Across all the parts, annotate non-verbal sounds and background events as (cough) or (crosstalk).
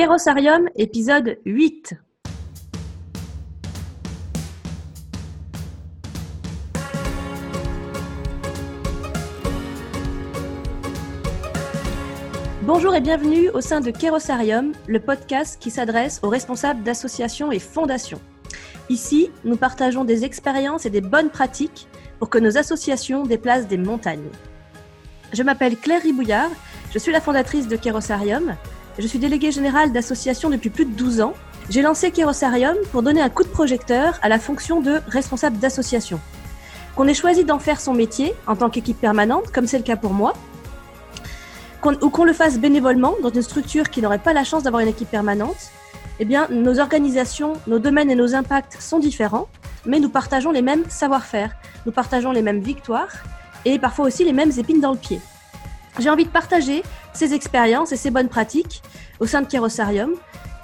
Kérosarium, épisode 8. Bonjour et bienvenue au sein de Kérosarium, le podcast qui s'adresse aux responsables d'associations et fondations. Ici, nous partageons des expériences et des bonnes pratiques pour que nos associations déplacent des montagnes. Je m'appelle Claire Ribouillard, je suis la fondatrice de Kérosarium je suis déléguée générale d'association depuis plus de 12 ans. J'ai lancé Kérosarium pour donner un coup de projecteur à la fonction de responsable d'association. Qu'on ait choisi d'en faire son métier en tant qu'équipe permanente, comme c'est le cas pour moi, ou qu'on le fasse bénévolement dans une structure qui n'aurait pas la chance d'avoir une équipe permanente, eh bien, nos organisations, nos domaines et nos impacts sont différents, mais nous partageons les mêmes savoir-faire, nous partageons les mêmes victoires et parfois aussi les mêmes épines dans le pied. J'ai envie de partager ces expériences et ces bonnes pratiques au sein de Kérosarium.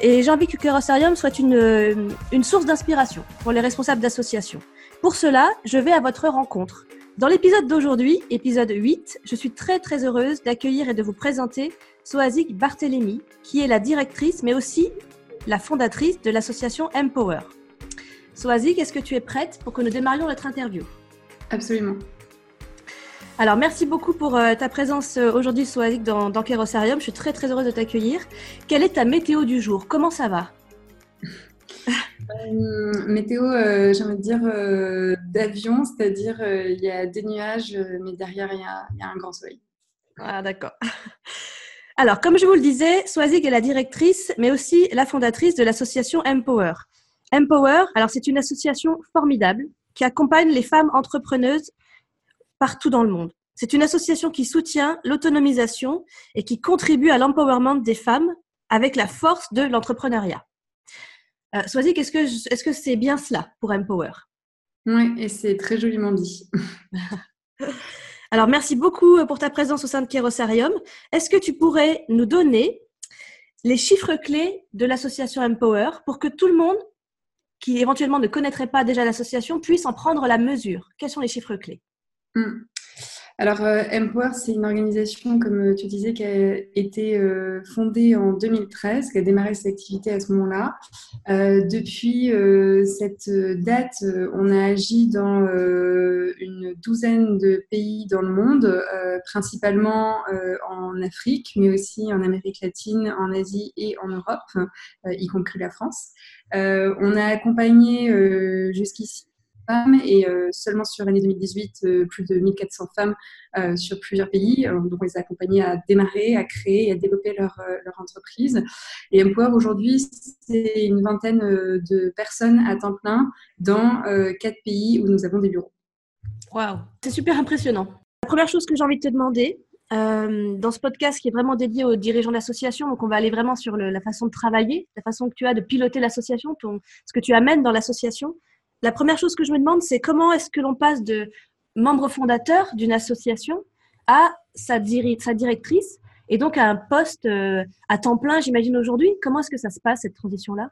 Et j'ai envie que Kérosarium soit une, une source d'inspiration pour les responsables d'associations. Pour cela, je vais à votre rencontre. Dans l'épisode d'aujourd'hui, épisode 8, je suis très très heureuse d'accueillir et de vous présenter Soazic Barthélémy, qui est la directrice mais aussi la fondatrice de l'association Empower. Soazic, est-ce que tu es prête pour que nous démarrions notre interview? Absolument. Alors, merci beaucoup pour euh, ta présence euh, aujourd'hui, Soazic, dans, dans Kérosarium. Je suis très, très heureuse de t'accueillir. Quelle est ta météo du jour? Comment ça va? Euh, Météo, j'ai envie de dire d'avion, c'est-à-dire il y a des nuages, mais derrière, il y a, y a un grand soleil. Ah, d'accord. (laughs) Alors, comme je vous le disais, Soazic est la directrice, mais aussi la fondatrice de l'association Empower. Empower, alors c'est une association formidable qui accompagne les femmes entrepreneuses partout dans le monde. C'est une association qui soutient l'autonomisation et qui contribue à l'empowerment des femmes avec la force de l'entrepreneuriat. Euh, est-ce que est-ce que c'est bien cela pour Empower? Oui, et c'est très joliment dit. (laughs) Alors, merci beaucoup pour ta présence au sein de Kérosarium. Est-ce que tu pourrais nous donner les chiffres clés de l'association Empower pour que tout le monde qui éventuellement ne connaîtrait pas déjà l'association puisse en prendre la mesure? Quels sont les chiffres clés? Mm. Alors, euh, Empower, c'est une organisation, comme euh, tu disais, qui a été euh, fondée en 2013, qui a démarré ses activités à ce moment-là. depuis cette date, on a agi dans une douzaine de pays dans le monde, principalement en Afrique, mais aussi en Amérique latine, en Asie et en Europe, y compris la France. on a accompagné jusqu'ici et euh, seulement sur l'année 2018, euh, plus de 1400 femmes euh, sur plusieurs pays. donc, on les a accompagnées à démarrer, à créer et à développer leur, leur entreprise. Et Empower, aujourd'hui, c'est une vingtaine de personnes à temps plein dans quatre pays où nous avons des bureaux. Waouh, c'est super impressionnant. La première chose que j'ai envie de te demander, dans ce podcast qui est vraiment dédié aux dirigeants d'association. Donc, on va aller vraiment sur la façon de travailler, la façon que tu as de piloter l'association, ce que tu amènes dans l'association la première chose que je me demande, c'est comment est-ce que l'on passe de membre fondateur d'une association à sa, directrice et donc à un poste euh, à temps plein, j'imagine aujourd'hui. Comment est-ce que ça se passe, cette transition-là?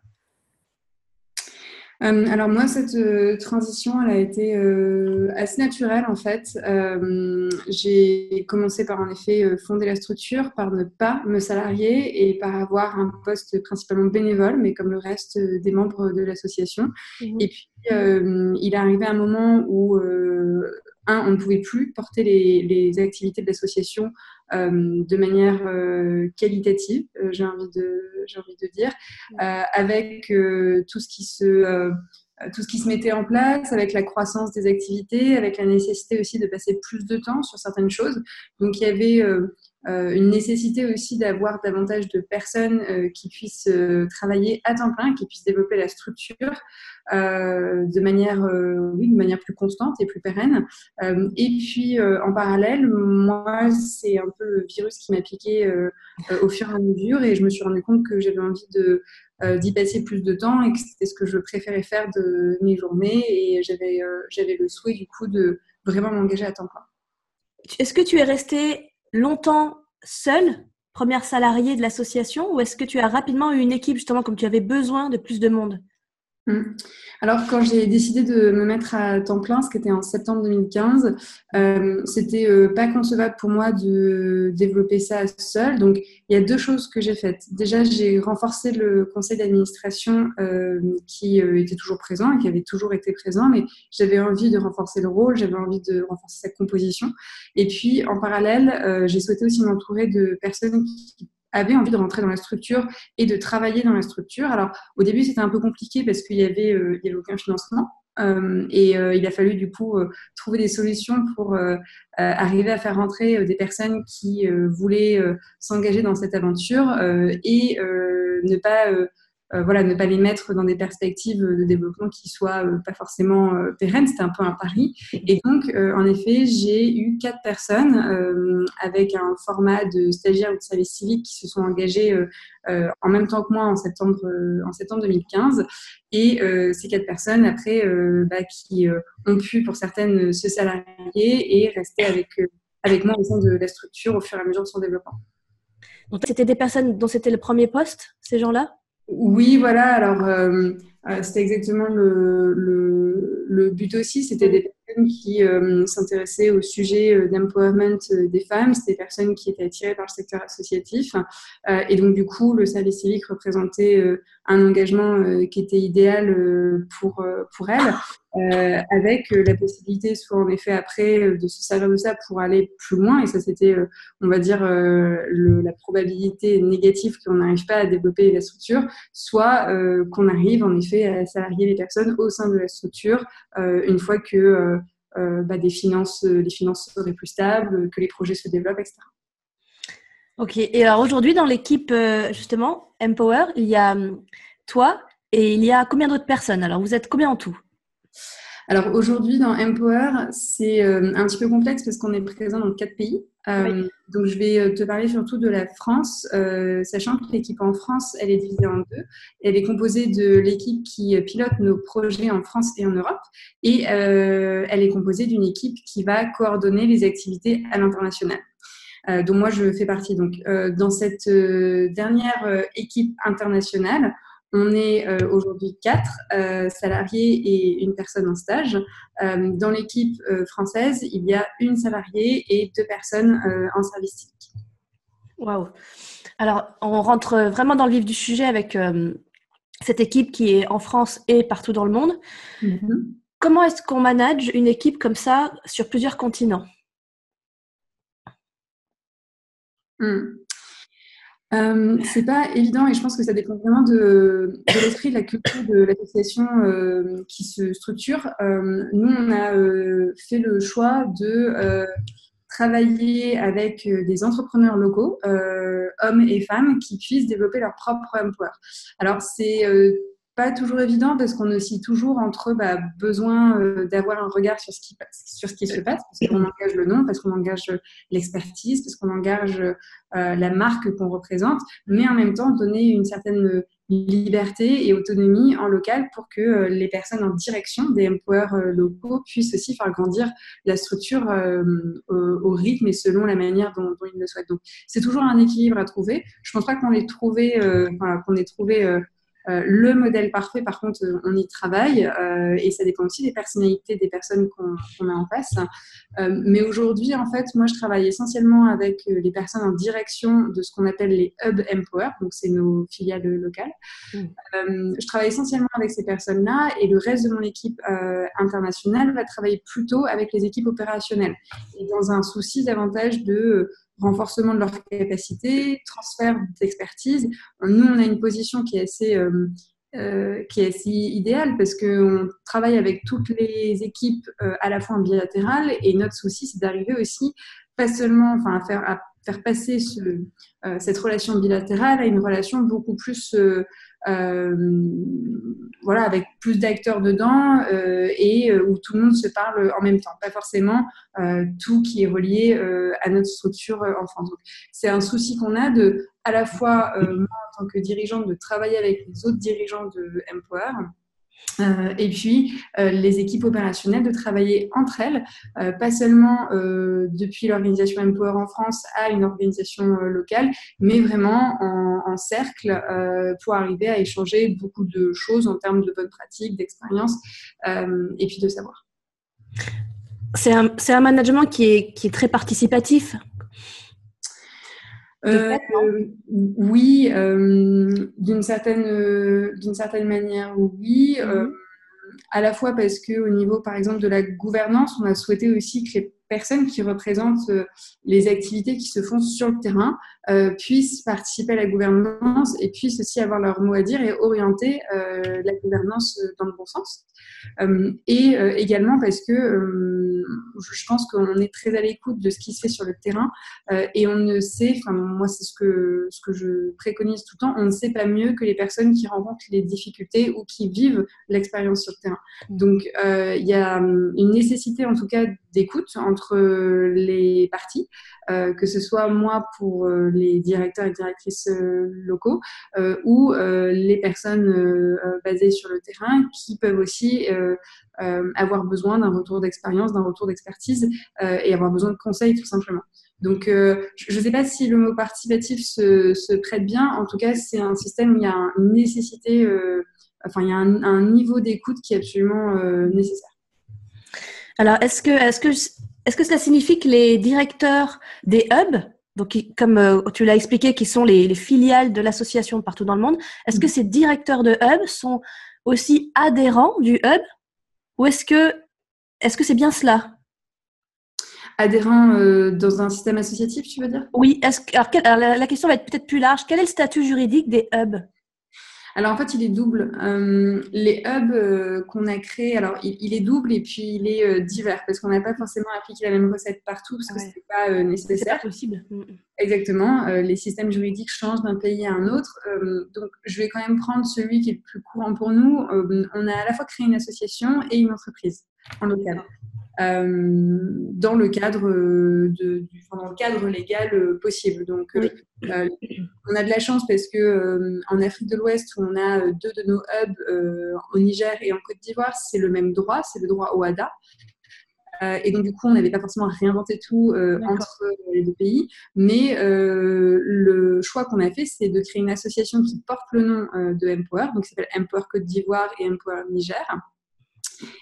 Euh, alors moi, cette euh, transition, elle a été euh, assez naturelle en fait. j'ai commencé par en effet fonder la structure, par ne pas me salarier et par avoir un poste principalement bénévole, mais comme le reste des membres de l'association. Mmh. Et puis, il est arrivé un moment où un, on ne pouvait plus porter les, activités de l'association de manière euh, qualitative, euh, j'ai envie de, j'ai envie de dire, avec tout ce qui se tout ce qui se mettait en place, avec la croissance des activités, avec la nécessité aussi de passer plus de temps sur certaines choses. Donc il y avait euh, une nécessité aussi d'avoir davantage de personnes euh, qui puissent euh, travailler à temps plein, qui puissent développer la structure de manière, oui, de manière plus constante et plus pérenne. et puis en parallèle, moi, c'est un peu le virus qui m'a piqué au fur et à mesure, et je me suis rendu compte que j'avais envie d'y passer plus de temps et que c'était ce que je préférais faire de mes journées, et j'avais j'avais le souhait du coup de vraiment m'engager à temps plein. Est-ce que tu es resté longtemps seule, première salariée de l'association, ou est-ce que tu as rapidement eu une équipe, justement, comme tu avais besoin de plus de monde? Alors, quand j'ai décidé de me mettre à temps plein, ce qui était en septembre 2015, euh, c'était euh, pas concevable pour moi de développer ça seul. Donc, il y a deux choses que j'ai faites. Déjà, j'ai renforcé le conseil d'administration euh, qui était toujours présent et qui avait toujours été présent, mais j'avais envie de renforcer le rôle, j'avais envie de renforcer sa composition. Et puis, en parallèle, j'ai souhaité aussi m'entourer de personnes qui avait envie de rentrer dans la structure et de travailler dans la structure. Alors, au début, c'était un peu compliqué parce qu'il y avait, euh, il avait aucun financement. Euh, et euh, il a fallu du coup trouver des solutions pour arriver à faire rentrer des personnes qui voulaient s'engager dans cette aventure et ne pas voilà, ne pas les mettre dans des perspectives de développement qui soient euh, pas forcément euh, pérennes. C'était un peu un pari. Et donc, en effet, j'ai eu quatre personnes avec un format de stagiaires ou de service civique qui se sont engagés en même temps que moi en septembre, en septembre 2015. Et ces quatre personnes, après, bah, qui ont pu, pour certaines, se salarier et rester avec, avec moi au sein de la structure au fur et à mesure de son développement. C'était des personnes dont c'était le premier poste, ces gens-là? Oui, voilà. Alors, euh, euh, c'était exactement le, but aussi. C'était des personnes qui euh, s'intéressaient au sujet d'empowerment des femmes. C'était des personnes qui étaient attirées par le secteur associatif. et donc, du coup, le service civique représentait un engagement qui était idéal pour, pour elles. Euh, avec euh, la possibilité soit en effet après euh, de se servir de ça pour aller plus loin. Et ça c'était on va dire la probabilité négative qu'on n'arrive pas à développer la structure soit qu'on arrive en effet à salarier les personnes au sein de la structure une fois que bah, des finances les finances seraient plus stables que les projets se développent etc. Ok. Et alors aujourd'hui dans l'équipe justement Empower il y a hum, toi et il y a combien d'autres personnes? Alors vous êtes combien en tout? Alors aujourd'hui, dans Empower, c'est euh, un petit peu complexe parce qu'on est présent dans quatre pays. Euh, donc je vais euh, te parler surtout de la France, sachant que l'équipe en France, elle est divisée en deux. Elle est composée de l'équipe qui pilote nos projets en France et en Europe, et elle est composée d'une équipe qui va coordonner les activités à l'international. dont moi je fais partie. Donc, dans cette dernière équipe internationale, on est euh, aujourd'hui quatre euh, salariés et une personne en stage. Euh, dans l'équipe française, il y a une salariée et deux personnes en service civique. Waouh Alors, on rentre vraiment dans le vif du sujet avec cette équipe qui est en France et partout dans le monde. Mm-hmm. Comment est-ce qu'on manage une équipe comme ça sur plusieurs continents? Mm. Euh, c'est pas évident et je pense que ça dépend vraiment de, l'esprit, de la culture de l'association euh, qui se structure. Euh, nous, on a fait le choix de travailler avec des entrepreneurs locaux, hommes et femmes, qui puissent développer leur propre emploi. Alors, c'est pas toujours évident parce qu'on oscille toujours entre bah, besoin euh, d'avoir un regard sur ce qui sur ce qui se passe parce qu'on engage le nom, parce qu'on engage l'expertise, parce qu'on engage euh, la marque qu'on représente, mais en même temps donner une certaine liberté et autonomie en local pour que euh, les personnes en direction des employeurs locaux puissent aussi faire grandir la structure au, rythme et selon la manière dont, dont ils le souhaitent. Donc c'est toujours un équilibre à trouver. Je pense pas qu'on ait trouvé, qu'on ait trouvé euh, le modèle parfait, par contre, euh, on y travaille euh, et ça dépend aussi des personnalités des personnes qu'on a en face. mais aujourd'hui, en fait, moi, je travaille essentiellement avec les personnes en direction de ce qu'on appelle les Hub Empower, donc c'est nos filiales locales. Mmh. je travaille essentiellement avec ces personnes-là et le reste de mon équipe internationale va travailler plutôt avec les équipes opérationnelles et dans un souci davantage de renforcement de leurs capacités, transfert d'expertise. Nous, on a une position qui est assez, euh, euh, qui est assez idéale parce qu'on travaille avec toutes les équipes euh, à la fois en bilatéral et notre souci, c'est d'arriver aussi pas seulement enfin, à, faire, à faire passer ce, cette relation bilatérale à une relation beaucoup plus euh, voilà, avec plus d'acteurs dedans euh, et euh, où tout le monde se parle en même temps, pas forcément tout qui est relié à notre structure en France. C'est un souci qu'on a de, à la fois moi en tant que dirigeante, de travailler avec les autres dirigeants de Empower Euh, et puis, euh, les équipes opérationnelles de travailler entre elles, euh, pas seulement depuis l'organisation Empower en France à une organisation locale, mais vraiment en, cercle pour arriver à échanger beaucoup de choses en termes de bonnes pratiques, d'expérience et puis de savoir. C'est un, un, management qui est, qui est très participatif euh, oui, euh, d'une certaine, euh, d'une certaine manière, oui. Mhm. à la fois parce que au niveau, par exemple, de la gouvernance, on a souhaité aussi que les personnes qui représentent les activités qui se font sur le terrain puissent participer à la gouvernance et puissent aussi avoir leur mot à dire et orienter la gouvernance dans le bon sens. et également parce que je pense qu'on est très à l'écoute de ce qui se fait sur le terrain euh, et on ne sait, enfin moi c'est ce que, ce que je préconise tout le temps, on ne sait pas mieux que les personnes qui rencontrent les difficultés ou qui vivent l'expérience sur le terrain. Donc euh, il y a une nécessité en tout cas d'écoute entre les parties, euh, que ce soit moi pour les directeurs et directrices locaux ou les personnes basées sur le terrain qui peuvent aussi euh, avoir besoin d'un retour d'expérience, d'un retour d'expertise euh, et avoir besoin de conseils tout simplement. Donc, euh, je ne sais pas si le mot participatif se, prête bien. En tout cas, c'est un système où il y a une nécessité, enfin, il y a un, niveau d'écoute qui est absolument nécessaire. Alors, est-ce que, est-ce que, est-ce que cela signifie que les directeurs des hubs, donc comme tu l'as expliqué, qui sont les, les filiales de l'association partout dans le monde, est-ce que mm. ces directeurs de hubs sont aussi adhérents du hub ou est-ce que est-ce que c'est bien cela? Adhérent euh, dans un système associatif, tu veux dire? Oui. Est-ce alors, la, question va être peut-être plus large. Quel est le statut juridique des hubs? Alors en fait, il est double. Euh, les hubs euh, qu'on a créés, alors il, est double et puis il est divers parce qu'on n'a pas forcément appliqué la même recette partout parce que ce n'est pas nécessaire. C'est possible. Mm, mm. Exactement. les systèmes juridiques changent d'un pays à un autre. donc je vais quand même prendre celui qui est le plus courant pour nous. on a à la fois créé une association et une entreprise en local. Euh, dans le cadre de, du, dans le cadre légal euh, possible. Donc, euh, on a de la chance parce que en Afrique de l'Ouest, où on a deux de nos hubs au Niger et en Côte d'Ivoire, c'est le même droit, c'est le droit OADA. et donc, du coup, on n'avait pas forcément réinventé tout entre les deux pays. Mais le choix qu'on a fait, c'est de créer une association qui porte le nom de Empower, donc qui s'appelle Empower Côte d'Ivoire et Empower Niger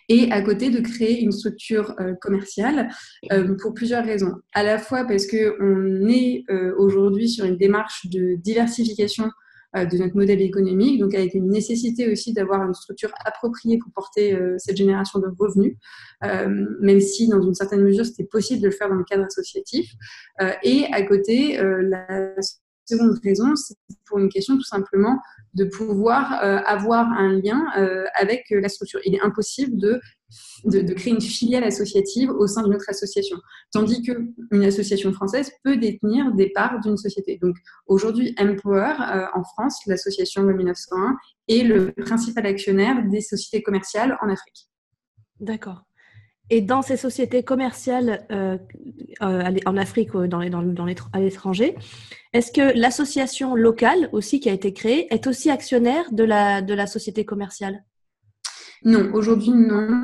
et à côté de créer une structure euh, commerciale euh, pour plusieurs raisons. À la fois parce qu'on est euh, aujourd'hui sur une démarche de diversification de notre modèle économique, donc avec une nécessité aussi d'avoir une structure appropriée pour porter cette génération de revenus, même si dans une certaine mesure c'était possible de le faire dans le cadre associatif. et à côté, la seconde raison, c'est pour une question tout simplement de pouvoir euh, avoir un lien euh, avec euh, la structure. Il est impossible de, de, créer une filiale associative au sein d'une autre association, tandis qu'une association française peut détenir des parts d'une société. Donc aujourd'hui, Empower en France, l'association de 1901, est le principal actionnaire des sociétés commerciales en Afrique. D'accord. Et dans ces sociétés commerciales euh, euh, en Afrique, dans, dans à l'étranger, est-ce que l'association locale aussi qui a été créée est aussi actionnaire de la, de la société commerciale? Non, aujourd'hui non.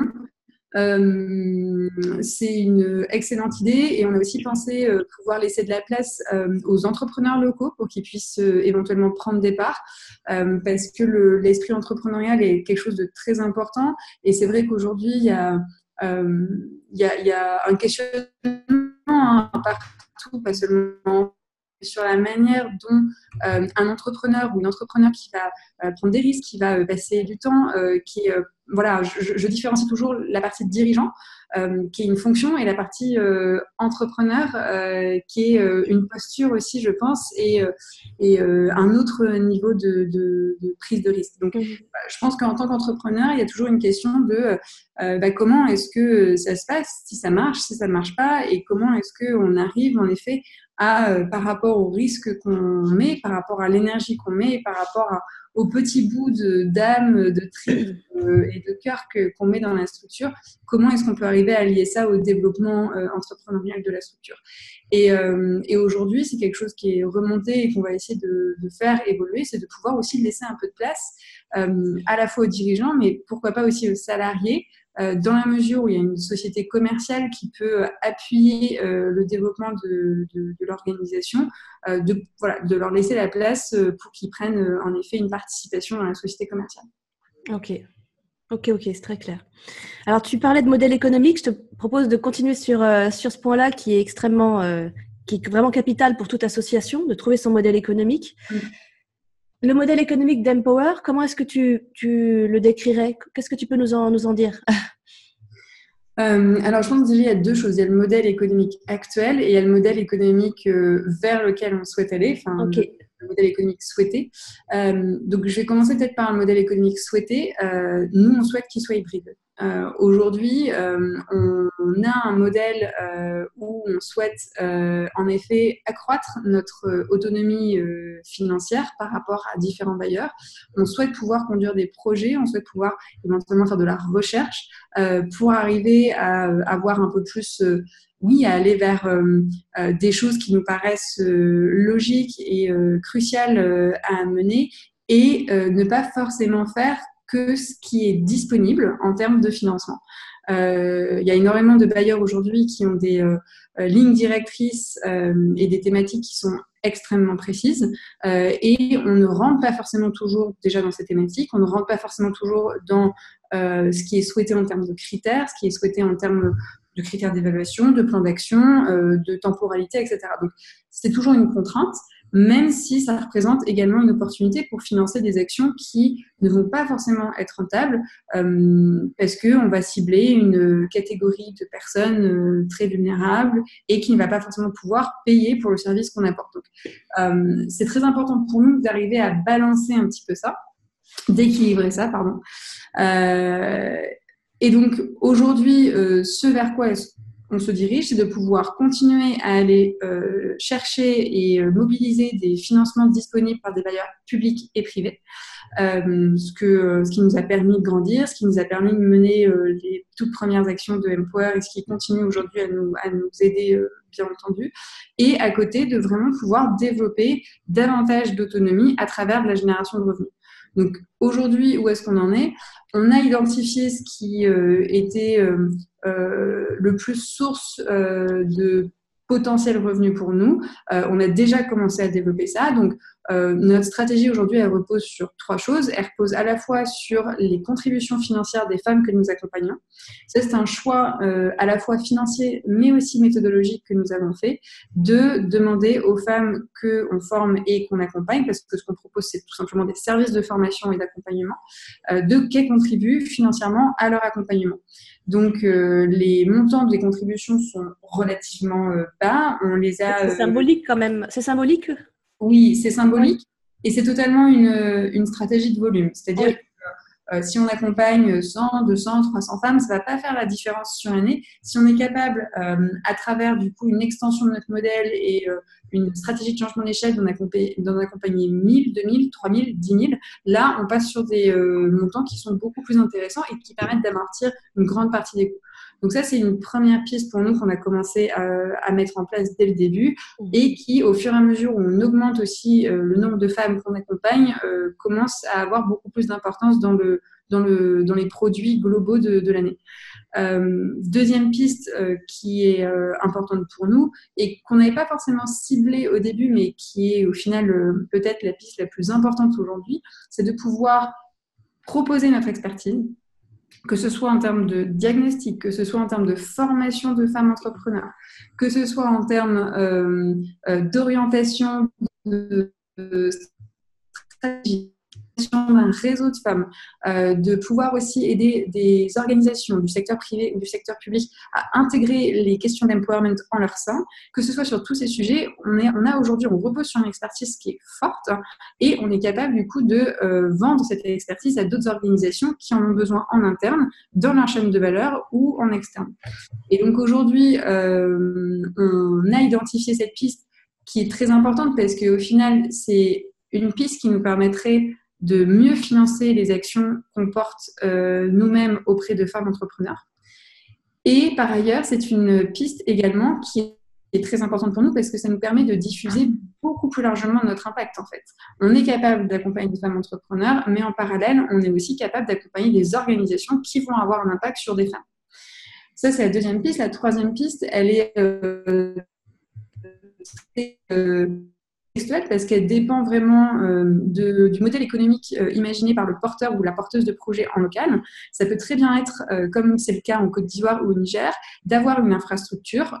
Euh, c'est une excellente idée et on a aussi pensé pouvoir laisser de la place aux entrepreneurs locaux pour qu'ils puissent éventuellement prendre des parts parce que l'esprit entrepreneurial est quelque chose de très important et c'est vrai qu'aujourd'hui il y a il euh, y, y, a un questionnement hein, partout, pas seulement sur la manière dont euh, un entrepreneur ou une entrepreneur qui va euh, prendre des risques, qui va passer du temps, qui voilà, je, je, différencie toujours la partie dirigeant, qui est une fonction, et la partie entrepreneur, qui est une posture aussi, je pense, et, et un autre niveau de, de, de, prise de risque. Donc, je pense qu'en tant qu'entrepreneur, il y a toujours une question de bah, comment est-ce que ça se passe, si ça marche, si ça ne marche pas, et comment est-ce qu'on arrive en effet à, par rapport au risque qu'on met, par rapport à l'énergie qu'on met, par rapport à, aux petits bouts d'âme, de, tri et de cœur qu'on met dans la structure, comment est-ce qu'on peut arriver à lier ça au développement entrepreneurial de la structure? Et, aujourd'hui, c'est quelque chose qui est remonté et qu'on va essayer de, de faire évoluer, c'est de pouvoir aussi laisser un peu de place à la fois aux dirigeants, mais pourquoi pas aussi aux salariés, euh, dans la mesure où il y a une société commerciale qui peut appuyer euh, le développement de, l'organisation, euh, de, voilà, de leur laisser la place pour qu'ils prennent en effet une participation dans la société commerciale. Ok. Ok, ok, c'est très clair. Alors, tu parlais de modèle économique. Je te propose de continuer sur, sur ce point-là qui est extrêmement, qui est vraiment capital pour toute association, de trouver son modèle économique. Mm. Le modèle économique d'Empower, comment est-ce que tu, tu, le décrirais? Qu'est-ce que tu peux nous en, nous en dire? (laughs) Euh, alors, je pense qu'il y a deux choses. Il y a le modèle économique actuel et il y a le modèle économique euh, vers lequel on souhaite aller, enfin, le, modèle économique souhaité. Euh, donc, je vais commencer peut-être par le modèle économique souhaité. nous, on souhaite qu'il soit hybride. Euh, aujourd'hui, euh, on, a un modèle euh, où on souhaite en effet accroître notre autonomie financière par rapport à différents bailleurs. On souhaite pouvoir conduire des projets, on souhaite pouvoir éventuellement faire de la recherche pour arriver à avoir un peu plus oui, à aller vers des choses qui nous paraissent logiques et cruciales à mener et ne pas forcément faire que ce qui est disponible en termes de financement. Euh, il y a énormément de bailleurs aujourd'hui qui ont des euh, euh, lignes directrices et des thématiques qui sont extrêmement précises et on ne rentre pas forcément toujours déjà dans ces thématiques, on ne rentre pas forcément toujours dans ce qui est souhaité en termes de critères, ce qui est souhaité en termes de critères d'évaluation, de plan d'action, de temporalité, etc. Donc c'est toujours une contrainte même si ça représente également une opportunité pour financer des actions qui ne vont pas forcément être rentables euh, parce qu'on va cibler une catégorie de personnes euh, très vulnérables et qui ne va pas forcément pouvoir payer pour le service qu'on apporte. Donc, euh, c'est très important pour nous d'arriver à balancer un petit peu ça, d'équilibrer ça, pardon. et donc, aujourd'hui, ce vers quoi est-ce on se dirige, c'est de pouvoir continuer à aller euh, chercher et euh, mobiliser des financements disponibles par des bailleurs publics et privés, euh, ce, que, ce qui nous a permis de grandir, ce qui nous a permis de mener les toutes premières actions de Empower et ce qui continue aujourd'hui à nous, à nous aider, bien entendu, et à côté de vraiment pouvoir développer davantage d'autonomie à travers la génération de revenus. Donc aujourd'hui, où est-ce qu'on en est? On a identifié ce qui euh, était euh, euh, le plus source de potentiel revenu pour nous. on a déjà commencé à développer ça. Donc euh, notre stratégie aujourd'hui, elle repose sur trois choses. Elle repose à la fois sur les contributions financières des femmes que nous accompagnons. Ça, c'est un choix euh, à la fois financier, mais aussi méthodologique que nous avons fait, de demander aux femmes qu'on forme et qu'on accompagne, parce que ce qu'on propose, c'est tout simplement des services de formation et d'accompagnement, euh, de qu'elles contribuent financièrement à leur accompagnement. Donc, les montants des contributions sont relativement bas. On les a. C'est symbolique quand même. C'est symbolique oui, c'est symbolique et c'est totalement une, une, stratégie de volume. C'est-à-dire euh, si on accompagne 100, 200, 300 femmes, ça ne va pas faire la différence sur l'année. Si on est capable, euh, à travers du coup une extension de notre modèle et euh, une stratégie de changement d'échelle d'en accompagner, accompagner 1000, 2000, 3000, 10 000, là, on passe sur des montants qui sont beaucoup plus intéressants et qui permettent d'amortir une grande partie des coûts. Donc ça, c'est une première piste pour nous qu'on a commencé à, mettre en place dès le début mmh. et qui, au fur et à mesure où on augmente aussi euh, le nombre de femmes qu'on accompagne, euh, commence à avoir beaucoup plus d'importance dans, le, dans, le, dans les produits globaux de, de l'année. Euh, deuxième piste qui est importante pour nous et qu'on n'avait pas forcément ciblée au début, mais qui est au final peut-être la piste la plus importante aujourd'hui, c'est de pouvoir proposer notre expertise, que ce soit en termes de diagnostic, que ce soit en termes de formation de femmes entrepreneurs, que ce soit en termes euh, euh, d'orientation, de, de stratégie d'un réseau de femmes, euh, de pouvoir aussi aider des organisations du secteur privé ou du secteur public à intégrer les questions d'empowerment en leur sein, que ce soit sur tous ces sujets, on, est, on a aujourd'hui, on repose sur une expertise qui est forte et on est capable du coup de euh, vendre cette expertise à d'autres organisations qui en ont besoin en interne, dans leur chaîne de valeur ou en externe. Et donc aujourd'hui, euh, on a identifié cette piste qui est très importante parce qu'au final, c'est une piste qui nous permettrait de mieux financer les actions qu'on porte euh, nous-mêmes auprès de femmes entrepreneurs. Et par ailleurs, c'est une piste également qui est très importante pour nous parce que ça nous permet de diffuser beaucoup plus largement notre impact en fait. On est capable d'accompagner des femmes entrepreneurs, mais en parallèle, on est aussi capable d'accompagner des organisations qui vont avoir un impact sur des femmes. Ça, c'est la deuxième piste. La troisième piste, elle est euh, euh, parce qu'elle dépend vraiment euh, du modèle économique euh, imaginé par le porteur ou la porteuse de projet en local. Ça peut très bien être, euh, comme c'est le cas en Côte d'Ivoire ou au Niger, d'avoir une infrastructure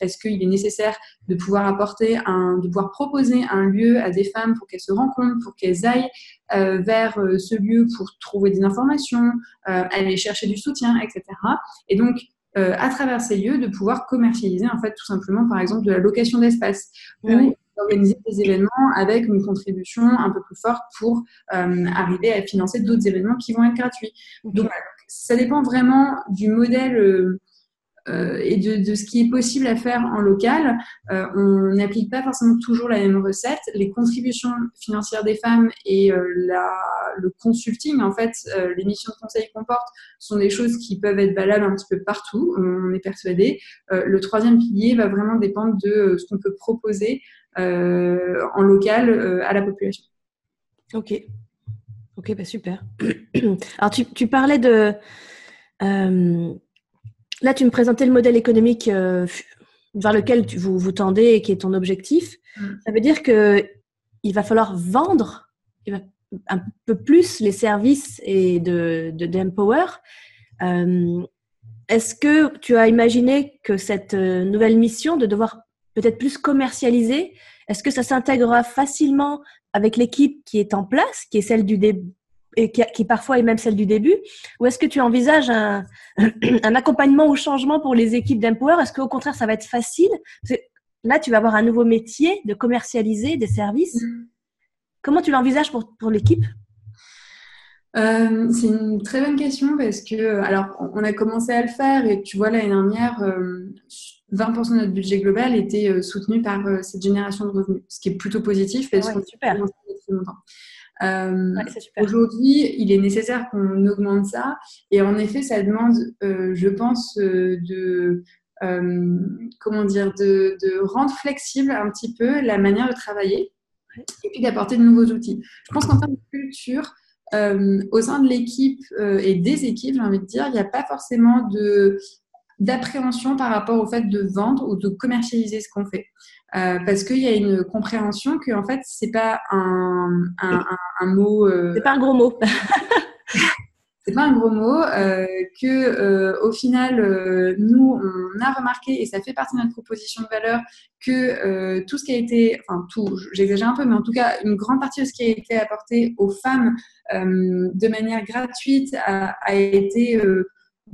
parce qu'il est nécessaire de pouvoir apporter, un, de pouvoir proposer un lieu à des femmes pour qu'elles se rencontrent, pour qu'elles aillent vers ce lieu pour trouver des informations, aller chercher du soutien, etc. Et donc, à travers ces lieux, de pouvoir commercialiser en fait tout simplement, par exemple, de la location d'espace organiser des événements avec une contribution un peu plus forte pour euh, arriver à financer d'autres événements qui vont être gratuits. Donc, ça dépend vraiment du modèle euh, euh, et de, ce qui est possible à faire en local. on n'applique pas forcément toujours la même recette. Les contributions financières des femmes et le consulting, en fait, les missions de conseil qu'on porte sont des choses qui peuvent être valables un petit peu partout, on est persuadé. le troisième pilier va vraiment dépendre de ce qu'on peut proposer en local euh, à la population. Ok. Ok, bah super. (clears throat) Alors, tu, parlais de. Euh, là, tu me présentais le modèle économique vers lequel tu, vous, vous tendez et qui est ton objectif. Mm. Ça veut dire que il va falloir vendre un peu plus les services et de d'Empower. Est-ce que tu as imaginé que cette nouvelle mission de devoir peut-être plus commercialisé Est-ce que ça s'intégrera facilement avec l'équipe qui est en place, qui est celle du début et qui, parfois est même celle du début? Ou est-ce que tu envisages un, (clears throat) un, accompagnement au changement pour les équipes d'Empower? Est-ce qu'au contraire, ça va être facile? Là, tu vas avoir un nouveau métier de commercialiser des services. Mm. Comment tu l'envisages pour, pour l'équipe? Euh, c'est une très bonne question parce que, alors, on a commencé à le faire et tu vois, l'année dernière, euh, 20% de notre budget global était euh, soutenu par euh, cette génération de revenus, ce qui est plutôt positif parce qu'on super. Euh, Aujourd'hui, il est nécessaire qu'on augmente ça et en effet, ça demande, euh, je pense, de comment dire, de, de, rendre flexible un petit peu la manière de travailler et puis d'apporter de nouveaux outils. Je pense qu'en termes de culture, au sein de l'équipe et des équipes, j'ai envie de dire, il n'y a pas forcément de d'appréhension par rapport au fait de vendre ou de commercialiser ce qu'on fait. Euh, parce qu'il y a une compréhension que en fait c'est pas un, un, un, mot. Euh... C'est pas un gros mot. (laughs) c'est pas un gros mot. Euh, que au final nous on a remarqué et ça fait partie de notre proposition de valeur que tout ce qui a été, enfin tout, j'exagère un peu, mais en tout cas une grande partie de ce qui a été apporté aux femmes de manière gratuite a, a été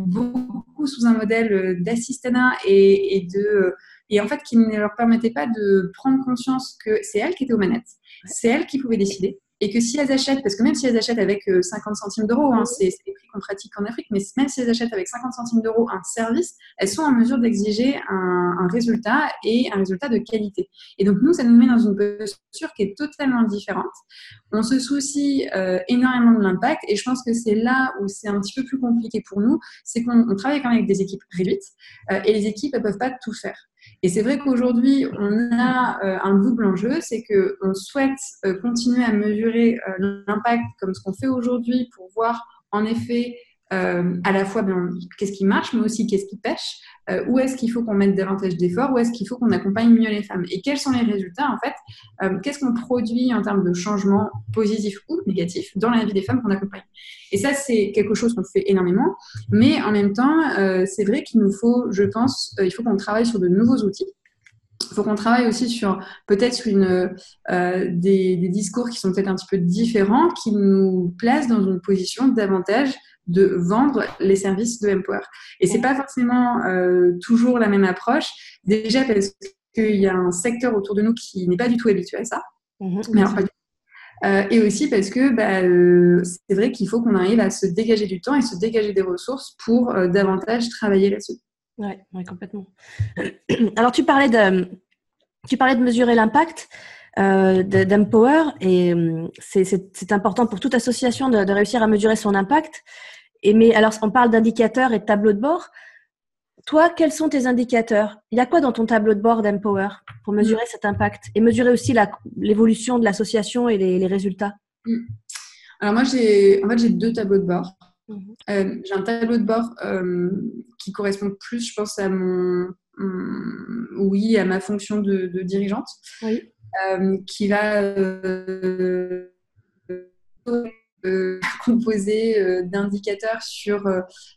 beaucoup sous un modèle euh, d'assistanat et, et, de euh, et en fait qui ne leur permettait pas de prendre conscience que c'est elles qui étaient aux manettes, c'est elles qui pouvaient décider et que si elles achètent, parce que même si elles achètent avec 50 euh, centimes d'euros, hein, c'est les prix qu'on pratique en Afrique, mais même si elles achètent avec 50 centimes d'euros un service, elles sont en mesure d'exiger un, un, résultat et un résultat de qualité. Et donc nous, ça nous met dans une posture qui est totalement différente. On se soucie euh, énormément de l'impact et je pense que c'est là où c'est un petit peu plus compliqué pour nous, c'est qu'on travaille quand même avec des équipes réduites euh, et les équipes, elles peuvent pas tout faire. Et c'est vrai qu'aujourd'hui, on a euh, un double enjeu, c'est qu'on souhaite euh, continuer à mesurer euh, l'impact comme ce qu'on fait aujourd'hui pour voir en effet euh, à la fois ben, qu'est-ce qui marche, mais aussi qu'est-ce qui pêche, euh, où est-ce qu'il faut qu'on mette davantage d'efforts, où est-ce qu'il faut qu'on accompagne mieux les femmes, et quels sont les résultats en fait, euh, qu'est-ce qu'on produit en termes de changement positif ou négatif dans la vie des femmes qu'on accompagne? Et ça, c'est quelque chose qu'on fait énormément, mais en même temps, c'est vrai qu'il nous faut, je pense, il faut qu'on travaille sur de nouveaux outils. Il faut qu'on travaille aussi sur peut-être des, des, discours qui sont peut-être un petit peu différents, qui nous placent dans une position davantage de vendre les services de Empower. Et c'est pas forcément euh, toujours la même approche. Déjà parce qu'il y a un secteur autour de nous qui n'est pas du tout habitué à ça. Mhm. mais euh, et aussi parce que bah, euh, c'est vrai qu'il faut qu'on arrive à se dégager du temps et se dégager des ressources pour davantage travailler là-dessus. Oui, ouais, complètement. (clears throat) Alors tu parlais de, tu parlais de mesurer l'impact d'Empower et hum, c'est important pour toute association de, réussir à mesurer son impact. Et mais alors, on parle d'indicateurs et de tableaux de bord. Toi, quels sont tes indicateurs? Il y a quoi dans ton tableau de bord d'Empower pour mesurer cet impact et mesurer aussi l'évolution de l'association et les, résultats? Mmh. Alors moi, j'ai en fait j'ai deux tableaux de bord. Mmh. Euh, j'ai un tableau de bord euh, qui correspond plus, je pense, à mon, oui, à ma fonction de, dirigeante, euh, qui va composé d'indicateurs sur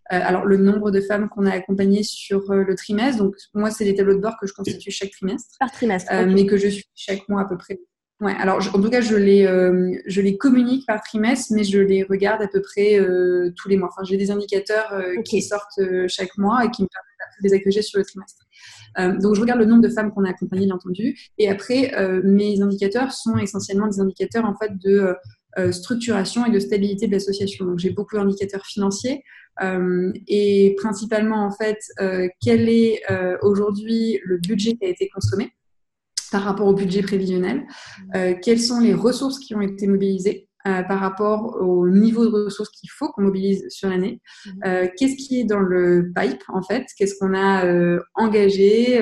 alors le nombre de femmes qu'on a accompagnées sur le trimestre. Donc moi, c'est des tableaux de bord que je constitue chaque trimestre, par trimestre, mais que je suis chaque mois à peu près Ouais, alors en tout cas, je les, euh, je les communique par trimestre, mais je les regarde à peu près euh, tous les mois. Enfin, j'ai des indicateurs euh, qui sortent chaque mois et qui me permettent de les agréger sur le trimestre. donc, je regarde le nombre de femmes qu'on a accompagnées, bien entendu. Et après, mes indicateurs sont essentiellement des indicateurs en fait de structuration et de stabilité de l'association. Donc, j'ai beaucoup d'indicateurs financiers. et principalement, en fait, quel est aujourd'hui le budget qui a été consommé par rapport au budget prévisionnel, euh, quelles sont les ressources qui ont été mobilisées euh, par rapport au niveau de ressources qu'il faut qu'on mobilise sur l'année, mmh. euh, qu'est-ce qui est dans le pipe en fait, qu'est-ce qu'on a engagé,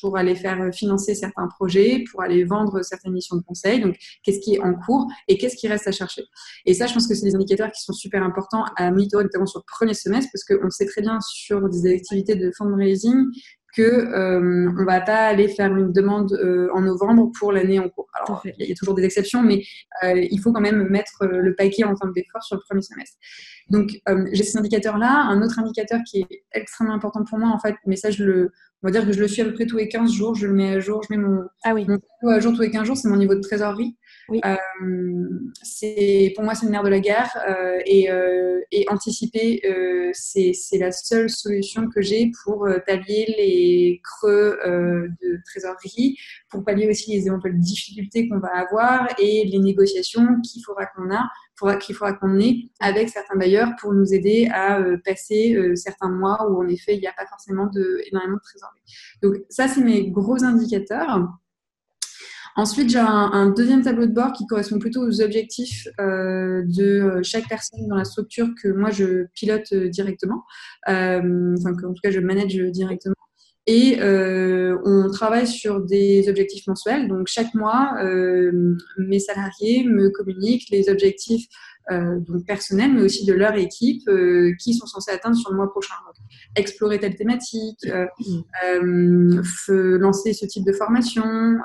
pour aller faire financer certains projets, pour aller vendre certaines missions de conseil. Donc, qu'est-ce qui est en cours et qu'est-ce qui reste à chercher? Et ça, je pense que c'est des indicateurs qui sont super importants à monitorer, notamment sur le premier semestre, parce qu'on sait très bien sur des activités de fundraising que euh, on va pas aller faire une demande euh, en novembre pour l'année en cours. Alors il y a toujours des exceptions, mais euh, il faut quand même mettre euh, le paquet en termes d'efforts sur le premier semestre. Donc j'ai ces indicateurs-là. Un autre indicateur qui est extrêmement important pour moi, en fait, mais ça je le, on va dire que je le suis à peu près tous les 15 jours. Je le mets à jour, je mets mon, ah oui. mon à jour tous les 15 jours. C'est mon niveau de trésorerie. Euh, pour moi c'est le nerf de la guerre euh, et, euh, et, anticiper c'est la seule solution que j'ai pour pallier les creux de trésorerie, pour pallier aussi les éventuelles difficultés qu'on va avoir et les négociations qu'il faudra qu'on a qu'il faudra qu'on ait avec certains bailleurs pour nous aider à passer certains mois où en effet il n'y a pas forcément énormément de trésorerie. Donc ça c'est mes gros indicateurs. Ensuite, j'ai un, deuxième tableau de bord qui correspond plutôt aux objectifs euh, de euh, chaque personne dans la structure que moi je pilote euh, directement, enfin que, en tout cas je manage directement. Et on travaille sur des objectifs mensuels. Donc chaque mois, mes salariés me communiquent les objectifs donc personnels, mais aussi de leur équipe euh, qui sont censés atteindre sur le mois prochain. explorer telle thématique, euh, lancer ce type de formation,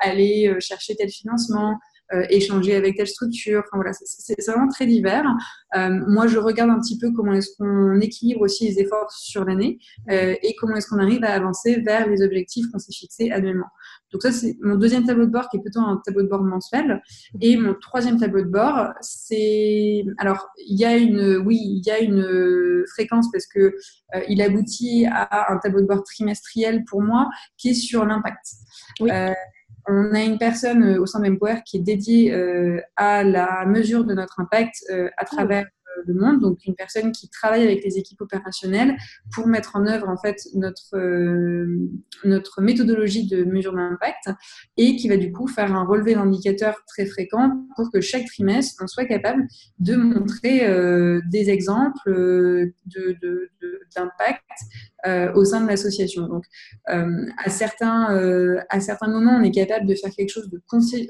aller chercher tel financement, échanger avec telle structure. Enfin, voilà, c'est vraiment très divers. moi, je regarde un petit peu comment est-ce qu'on équilibre aussi les efforts sur l'année et comment est-ce qu'on arrive à avancer vers les objectifs qu'on s'est fixés annuellement. Donc ça, c'est mon deuxième tableau de bord qui est plutôt un tableau de bord mensuel. Et mon troisième tableau de bord, c'est... Alors, il y a une... Oui, il y a une fréquence parce que euh, il aboutit à un tableau de bord trimestriel pour moi qui est sur l'impact. Euh, on a une personne euh, au sein d'Empower qui est dédiée à la mesure de notre impact à travers le monde, donc une personne qui travaille avec les équipes opérationnelles pour mettre en œuvre en fait notre euh, méthodologie de mesure d'impact et qui va du coup faire un relevé d'indicateurs très fréquent pour que chaque trimestre on soit capable de montrer euh, des exemples euh, de, d'impact au sein de l'association. Donc à certains à certains moments on est capable de faire quelque chose de,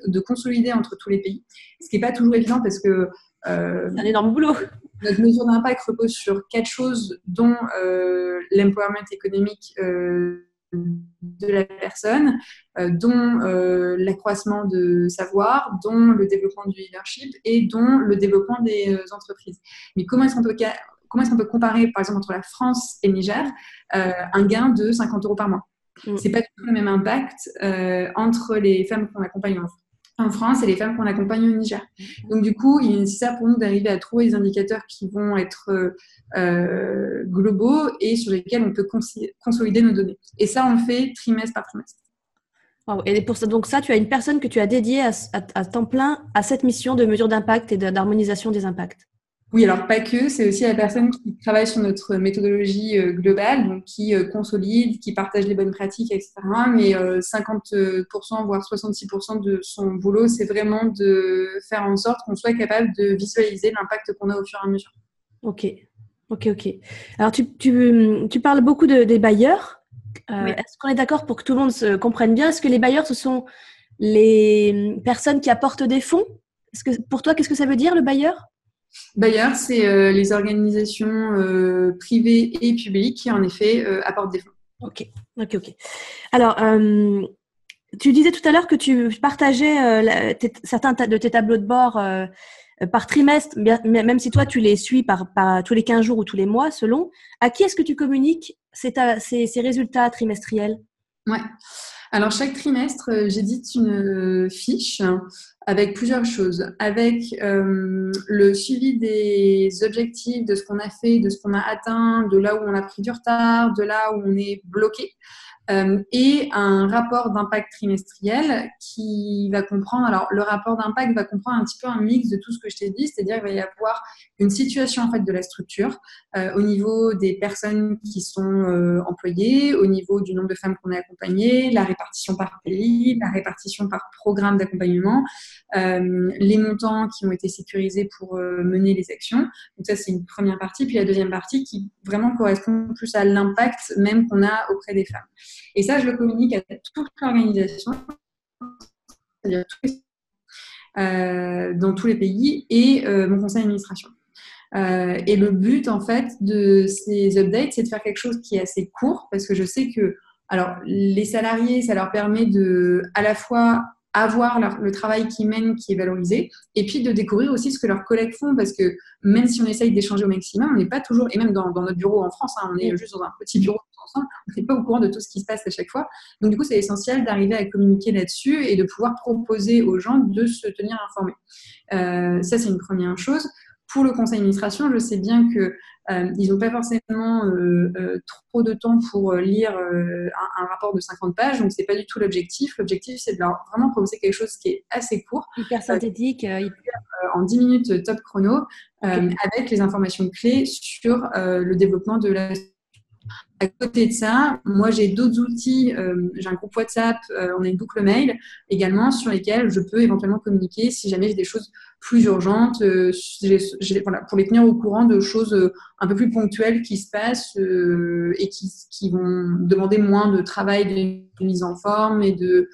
de consolider entre tous les pays, ce qui n'est pas toujours évident parce que euh, un énorme boulot. Notre mesure d'impact repose sur quatre choses, dont euh, l'empowerment économique euh, de la personne, dont l'accroissement de savoir, dont le développement du leadership et dont le développement des entreprises. Mais comment est-ce qu'on peut, comment est-ce qu'on peut comparer, par exemple, entre la France et le Niger, un gain de 50 euros par mois mm. C'est pas du tout le même impact entre les femmes qu'on accompagne en France en France et les femmes qu'on accompagne au Niger. Donc du coup, il est nécessaire pour nous d'arriver à trouver des indicateurs qui vont être euh, globaux et sur lesquels on peut consolider nos données. Et ça, on le fait trimestre par trimestre. Et pour ça, donc ça, tu as une personne que tu as dédiée à, temps plein à cette mission de mesure d'impact et d'harmonisation des impacts. Oui, alors pas que, c'est aussi la personne qui travaille sur notre méthodologie euh, globale, donc qui euh, consolide, qui partage les bonnes pratiques, etc. Mais 50%, voire 66% de son boulot, c'est vraiment de faire en sorte qu'on soit capable de visualiser l'impact qu'on a au fur et à mesure. Ok, ok, ok. Alors tu, tu, tu parles beaucoup de, des bailleurs. Est-ce qu'on est d'accord pour que tout le monde se comprenne bien? Est-ce que les bailleurs, ce sont les personnes qui apportent des fonds? Est-ce que, Pour toi, qu'est-ce que ça veut dire le bailleur? Bailleurs, c'est euh, les organisations euh, privées et publiques qui, en effet, euh, apportent des fonds. Ok, ok, ok. Alors, tu disais tout à l'heure que tu partageais certains de tes tableaux de bord par trimestre, même si toi, tu les suis par, tous les 15 jours ou tous les mois, selon. À qui est-ce que tu communiques ces, ces résultats trimestriels? Ouais. Alors, chaque trimestre, j'édite une fiche avec plusieurs choses, avec euh, le suivi des objectifs, de ce qu'on a fait, de ce qu'on a atteint, de là où on a pris du retard, de là où on est bloqué. Euh, et un rapport d'impact trimestriel qui va comprendre, alors le rapport d'impact va comprendre un petit peu un mix de tout ce que je t'ai dit, c'est-à-dire qu'il va y avoir une situation en fait de la structure euh, au niveau des personnes qui sont employées, au niveau du nombre de femmes qu'on a accompagnées, la répartition par pays, la répartition par programme d'accompagnement, les montants qui ont été sécurisés pour mener les actions. Donc ça c'est une première partie, puis la deuxième partie qui vraiment correspond plus à l'impact même qu'on a auprès des femmes. Et ça, je le communique à toute l'organisation, c'est-à-dire euh, dans tous les pays et euh, mon conseil d'administration. Euh, et le but, en fait, de ces updates, c'est de faire quelque chose qui est assez court, parce que je sais que, alors, les salariés, ça leur permet de, à la fois avoir le travail qu'ils mènent qui est valorisé, et puis de découvrir aussi ce que leurs collègues font, parce que même si on essaye d'échanger au maximum, on n'est pas toujours, et même dans, notre bureau en France, hein, on est juste dans un petit bureau ensemble, on n'est pas au courant de tout ce qui se passe à chaque fois. Donc du coup, c'est essentiel d'arriver à communiquer là-dessus et de pouvoir proposer aux gens de se tenir informés. Euh, ça, c'est une première chose. Pour le conseil d'administration, je sais bien que euh, ils n'ont pas forcément euh, euh, trop de temps pour lire un, rapport de 50 pages, donc c'est pas du tout l'objectif. L'objectif, c'est de leur vraiment proposer quelque chose qui est assez court, hyper synthétique, en 10 minutes top chrono, avec les informations clés sur le développement de la à côté de ça, moi j'ai d'autres outils, euh, j'ai un groupe WhatsApp, euh, on a une boucle mail également sur lesquels je peux éventuellement communiquer si jamais j'ai des choses plus urgentes, euh, pour les tenir au courant de choses un peu plus ponctuelles qui se passent et qui, vont demander moins de travail de mise en forme et de,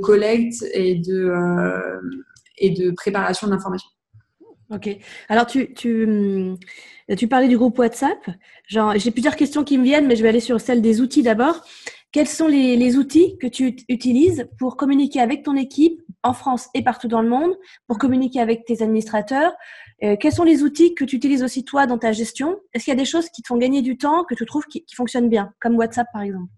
collecte et de préparation d'informations. Ok. Alors, tu, tu, hum, tu parlais du groupe WhatsApp. J'ai plusieurs questions qui me viennent, mais je vais aller sur celle des outils d'abord. Quels sont les, outils que tu utilises pour communiquer avec ton équipe en France et partout dans le monde, pour communiquer avec tes administrateurs? Euh, Quels sont les outils que tu utilises aussi toi dans ta gestion? Est-ce qu'il y a des choses qui te font gagner du temps, que tu trouves qui, fonctionnent bien, comme WhatsApp par exemple?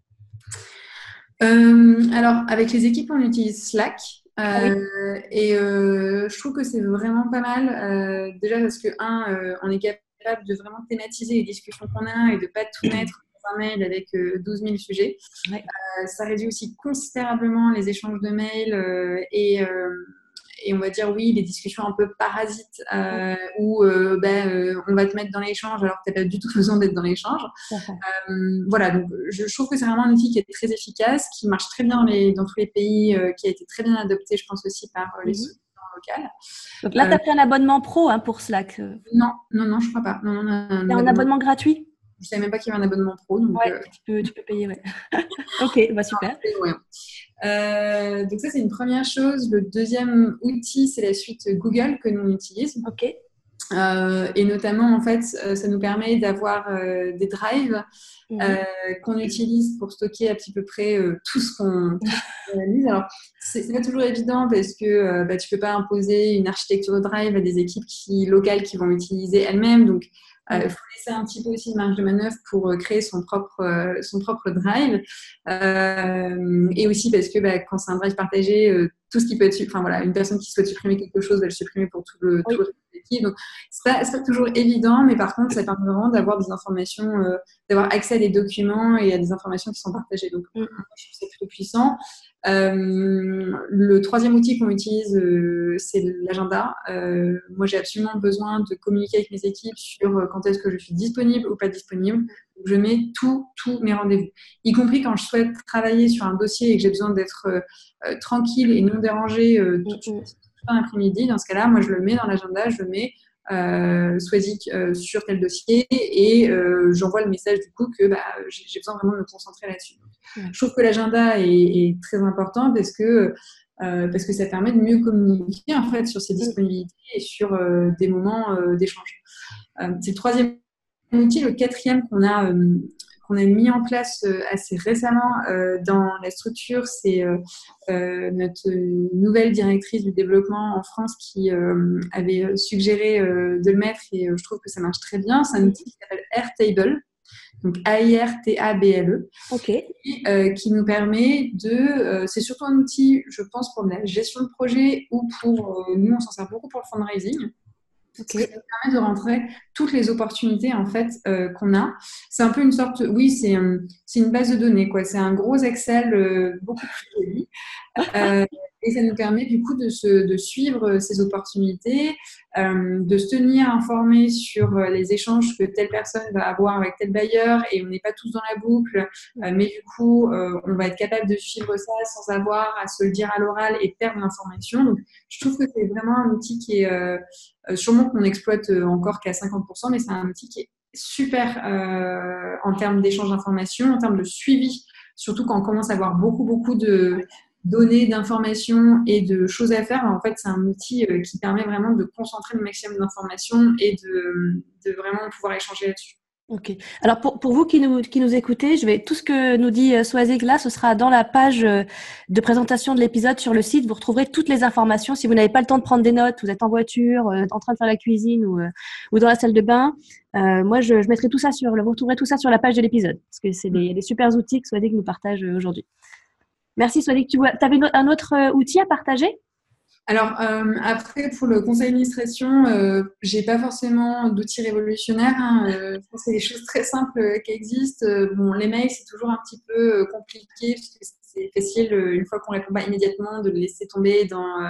Euh, Alors, avec les équipes, on utilise Slack. Ah euh, et euh, je trouve que c'est vraiment pas mal. Euh, déjà parce que, un, on est capable de vraiment thématiser les discussions qu'on a et de pas tout mettre dans un mail avec 12 000 sujets. ça réduit aussi considérablement les échanges de mails et et on va dire oui, les discussions un peu parasites euh, où euh, ben, euh, on va te mettre dans l'échange alors que tu n'as pas du tout (laughs) besoin d'être dans l'échange. (laughs) voilà, donc je, trouve que c'est vraiment un outil qui est très efficace, qui marche très bien dans, les, dans tous les pays, qui a été très bien adopté, je pense aussi par les mmh. locales. Donc là, tu as pris un abonnement pro hein, pour Slack Non, non, non, je crois pas. Non, non, un, un abonnement gratuit? Je savais même pas qu'il y avait un abonnement pro. Donc, ouais, tu, peux, tu, peux, payer, ouais. (laughs) ok, bah super. Euh, donc ça, c'est une première chose. Le deuxième outil, c'est la suite Google que nous utilisons. Ok. Euh, et notamment, en fait, euh, ça nous permet d'avoir des drives mhm. qu'on utilise pour stocker à petit peu près tout ce qu'on réalise. Alors, c'est pas toujours évident parce que bah, tu peux pas imposer une architecture de drive à des équipes qui, locales qui vont l'utiliser elles-mêmes. Donc, il euh, faut laisser un petit peu aussi de marge de manœuvre pour euh, créer son propre, euh, son propre drive. et aussi parce que bah, quand c'est un drive partagé, tout ce qui peut être, enfin voilà, une personne qui souhaite supprimer quelque chose va le supprimer pour tout le, Donc, c'est pas, pas toujours évident, mais par contre, ça permet vraiment d'avoir des informations, euh, d'avoir accès à des documents et à des informations qui sont partagées. Donc, mm. je trouve que c'est plutôt puissant. Euh, le troisième outil qu'on utilise, euh, c'est l'agenda. Euh, moi, j'ai absolument besoin de communiquer avec mes équipes sur quand est-ce que je suis disponible ou pas disponible. Je mets tous tous mes rendez-vous, y compris quand je souhaite travailler sur un dossier et que j'ai besoin d'être tranquille et non dérangée tout, l'après-midi. Dans ce cas-là, moi, je le mets dans l'agenda, je mets euh, euh, sur tel dossier et euh, j'envoie le message du coup que bah, j'ai besoin vraiment de me concentrer là-dessus. Je trouve que l'agenda est, très important parce que euh, parce que ça permet de mieux communiquer en fait sur ses disponibilités et sur des moments d'échange. c'est le troisième outil. Le quatrième qu'on a qu'on a mis en place euh, assez récemment euh, dans la structure, c'est euh, notre nouvelle directrice du développement en France qui avait suggéré de le mettre et je trouve que ça marche très bien. C'est un outil qui s'appelle Airtable donc A-I-R-T-A-B-L-E, qui nous permet de, c'est surtout un outil, je pense, pour la gestion de projet ou pour, nous, on s'en sert beaucoup pour le fundraising. Okay. Ça permet de rentrer toutes les opportunités en fait euh, qu'on a. C'est un peu une sorte, oui, c'est c'est une base de données quoi. C'est un gros Excel euh, beaucoup plus joli. Euh, et ça nous permet du coup de, se, de suivre ces opportunités, euh, de se tenir informé sur euh, les échanges que telle personne va avoir avec tel bailleur et on n'est pas tous dans la boucle, euh, mais du coup on va être capable de suivre ça sans avoir à se le dire à l'oral et perdre l'information. Donc je trouve que c'est vraiment un outil qui est sûrement qu'on exploite encore qu'à 50%, mais c'est un outil qui est super en termes d'échange d'informations, en termes de suivi surtout quand on commence à avoir beaucoup, beaucoup de, données, d'informations et de choses à faire, en fait, c'est un outil euh, qui permet vraiment de concentrer le maximum d'informations et de, de, vraiment pouvoir échanger là-dessus. Ok. Alors pour, pour vous qui nous, qui nous écoutez, je vais tout ce que nous dit euh, Soazig là, ce sera dans la page euh, de présentation de l'épisode sur le site. Vous retrouverez toutes les informations. Si vous n'avez pas le temps de prendre des notes, vous êtes en voiture, en train de faire la cuisine ou, ou dans la salle de bain, moi je, je, mettrai tout ça sur, vous retrouverez tout ça sur la page de l'épisode parce que c'est des, des super outils que Soazig nous partage aujourd'hui. Merci Solik. Tu avais un autre euh, outil à partager? Alors euh, après pour le conseil d'administration, euh, j'ai pas forcément d'outils révolutionnaires. Hein, euh, c'est des choses très simples qui existent. bon, les mails c'est toujours un petit peu compliqué parce que c'est facile une fois qu'on répond pas immédiatement de laisser tomber dans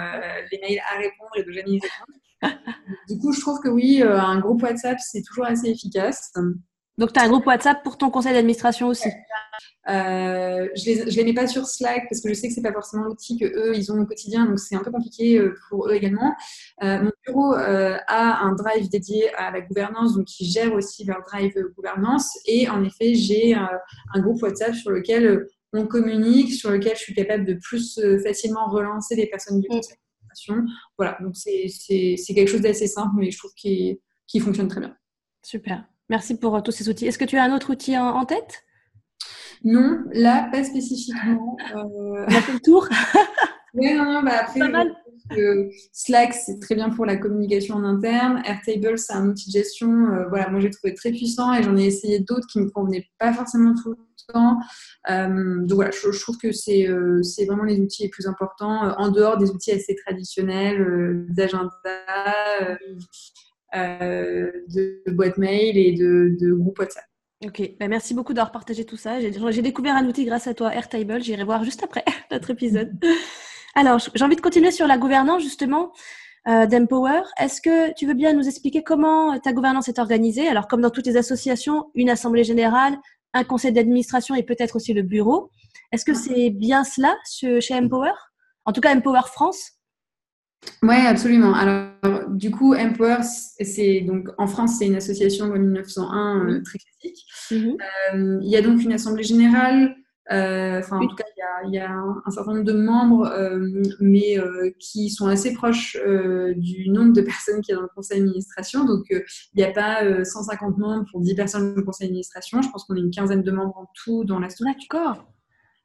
les mails à répondre et de jamais répondre. (laughs) du coup, je trouve que oui, un groupe WhatsApp c'est toujours assez efficace. Donc, tu as un groupe WhatsApp pour ton conseil d'administration aussi euh, Je ne les, mets pas sur Slack parce que je sais que ce n'est pas forcément l'outil que eux ils ont au quotidien, donc c'est un peu compliqué euh, pour eux également. Euh, mon bureau a un drive dédié à la gouvernance, donc qui gère aussi leur drive gouvernance. Et en effet, j'ai un groupe WhatsApp sur lequel on communique, sur lequel je suis capable de plus facilement relancer les personnes du mm. conseil d'administration. Voilà, donc c'est quelque chose d'assez simple, mais je trouve qu'il fonctionne très bien. Super. Merci pour euh, tous ces outils. Est-ce que tu as un autre outil en, tête? Non, là, pas spécifiquement. Euh... On a fait le tour Oui, non, non, bah après, Slack, c'est très bien pour la communication en interne. Airtable, c'est un outil de gestion. Euh, voilà, moi, j'ai trouvé très puissant et j'en ai essayé d'autres qui ne me convenaient pas forcément tout le temps. Euh, donc voilà, je, trouve que c'est vraiment les outils les plus importants en dehors des outils assez traditionnels d'agenda de boîte mail et de, de groupe WhatsApp. Ok, bah, merci beaucoup d'avoir partagé tout ça. J'ai découvert un outil grâce à toi, Airtable. J'irai voir juste après (laughs) notre épisode. (laughs) Alors, j'ai envie de continuer sur la gouvernance justement euh, d'Empower. Est-ce que tu veux bien nous expliquer comment ta gouvernance est organisée? Alors, comme dans toutes les associations, une assemblée générale, un conseil d'administration et peut-être aussi le bureau. Est-ce que c'est bien cela chez Empower? En tout cas, Empower France oui, absolument. Alors, du coup, Empower, c'est donc en France, c'est une association de 1901 euh, très classique. Mhm. Euh, il y a donc une assemblée générale. Euh, enfin, en tout cas, il y a, un, certain nombre de membres, mais qui sont assez proches du nombre de personnes qu'il y a dans le conseil d'administration. Donc, il n'y a pas 150 membres pour 10 personnes dans le conseil d'administration. Je pense qu'on est une quinzaine de membres en tout dans la structure. D'accord.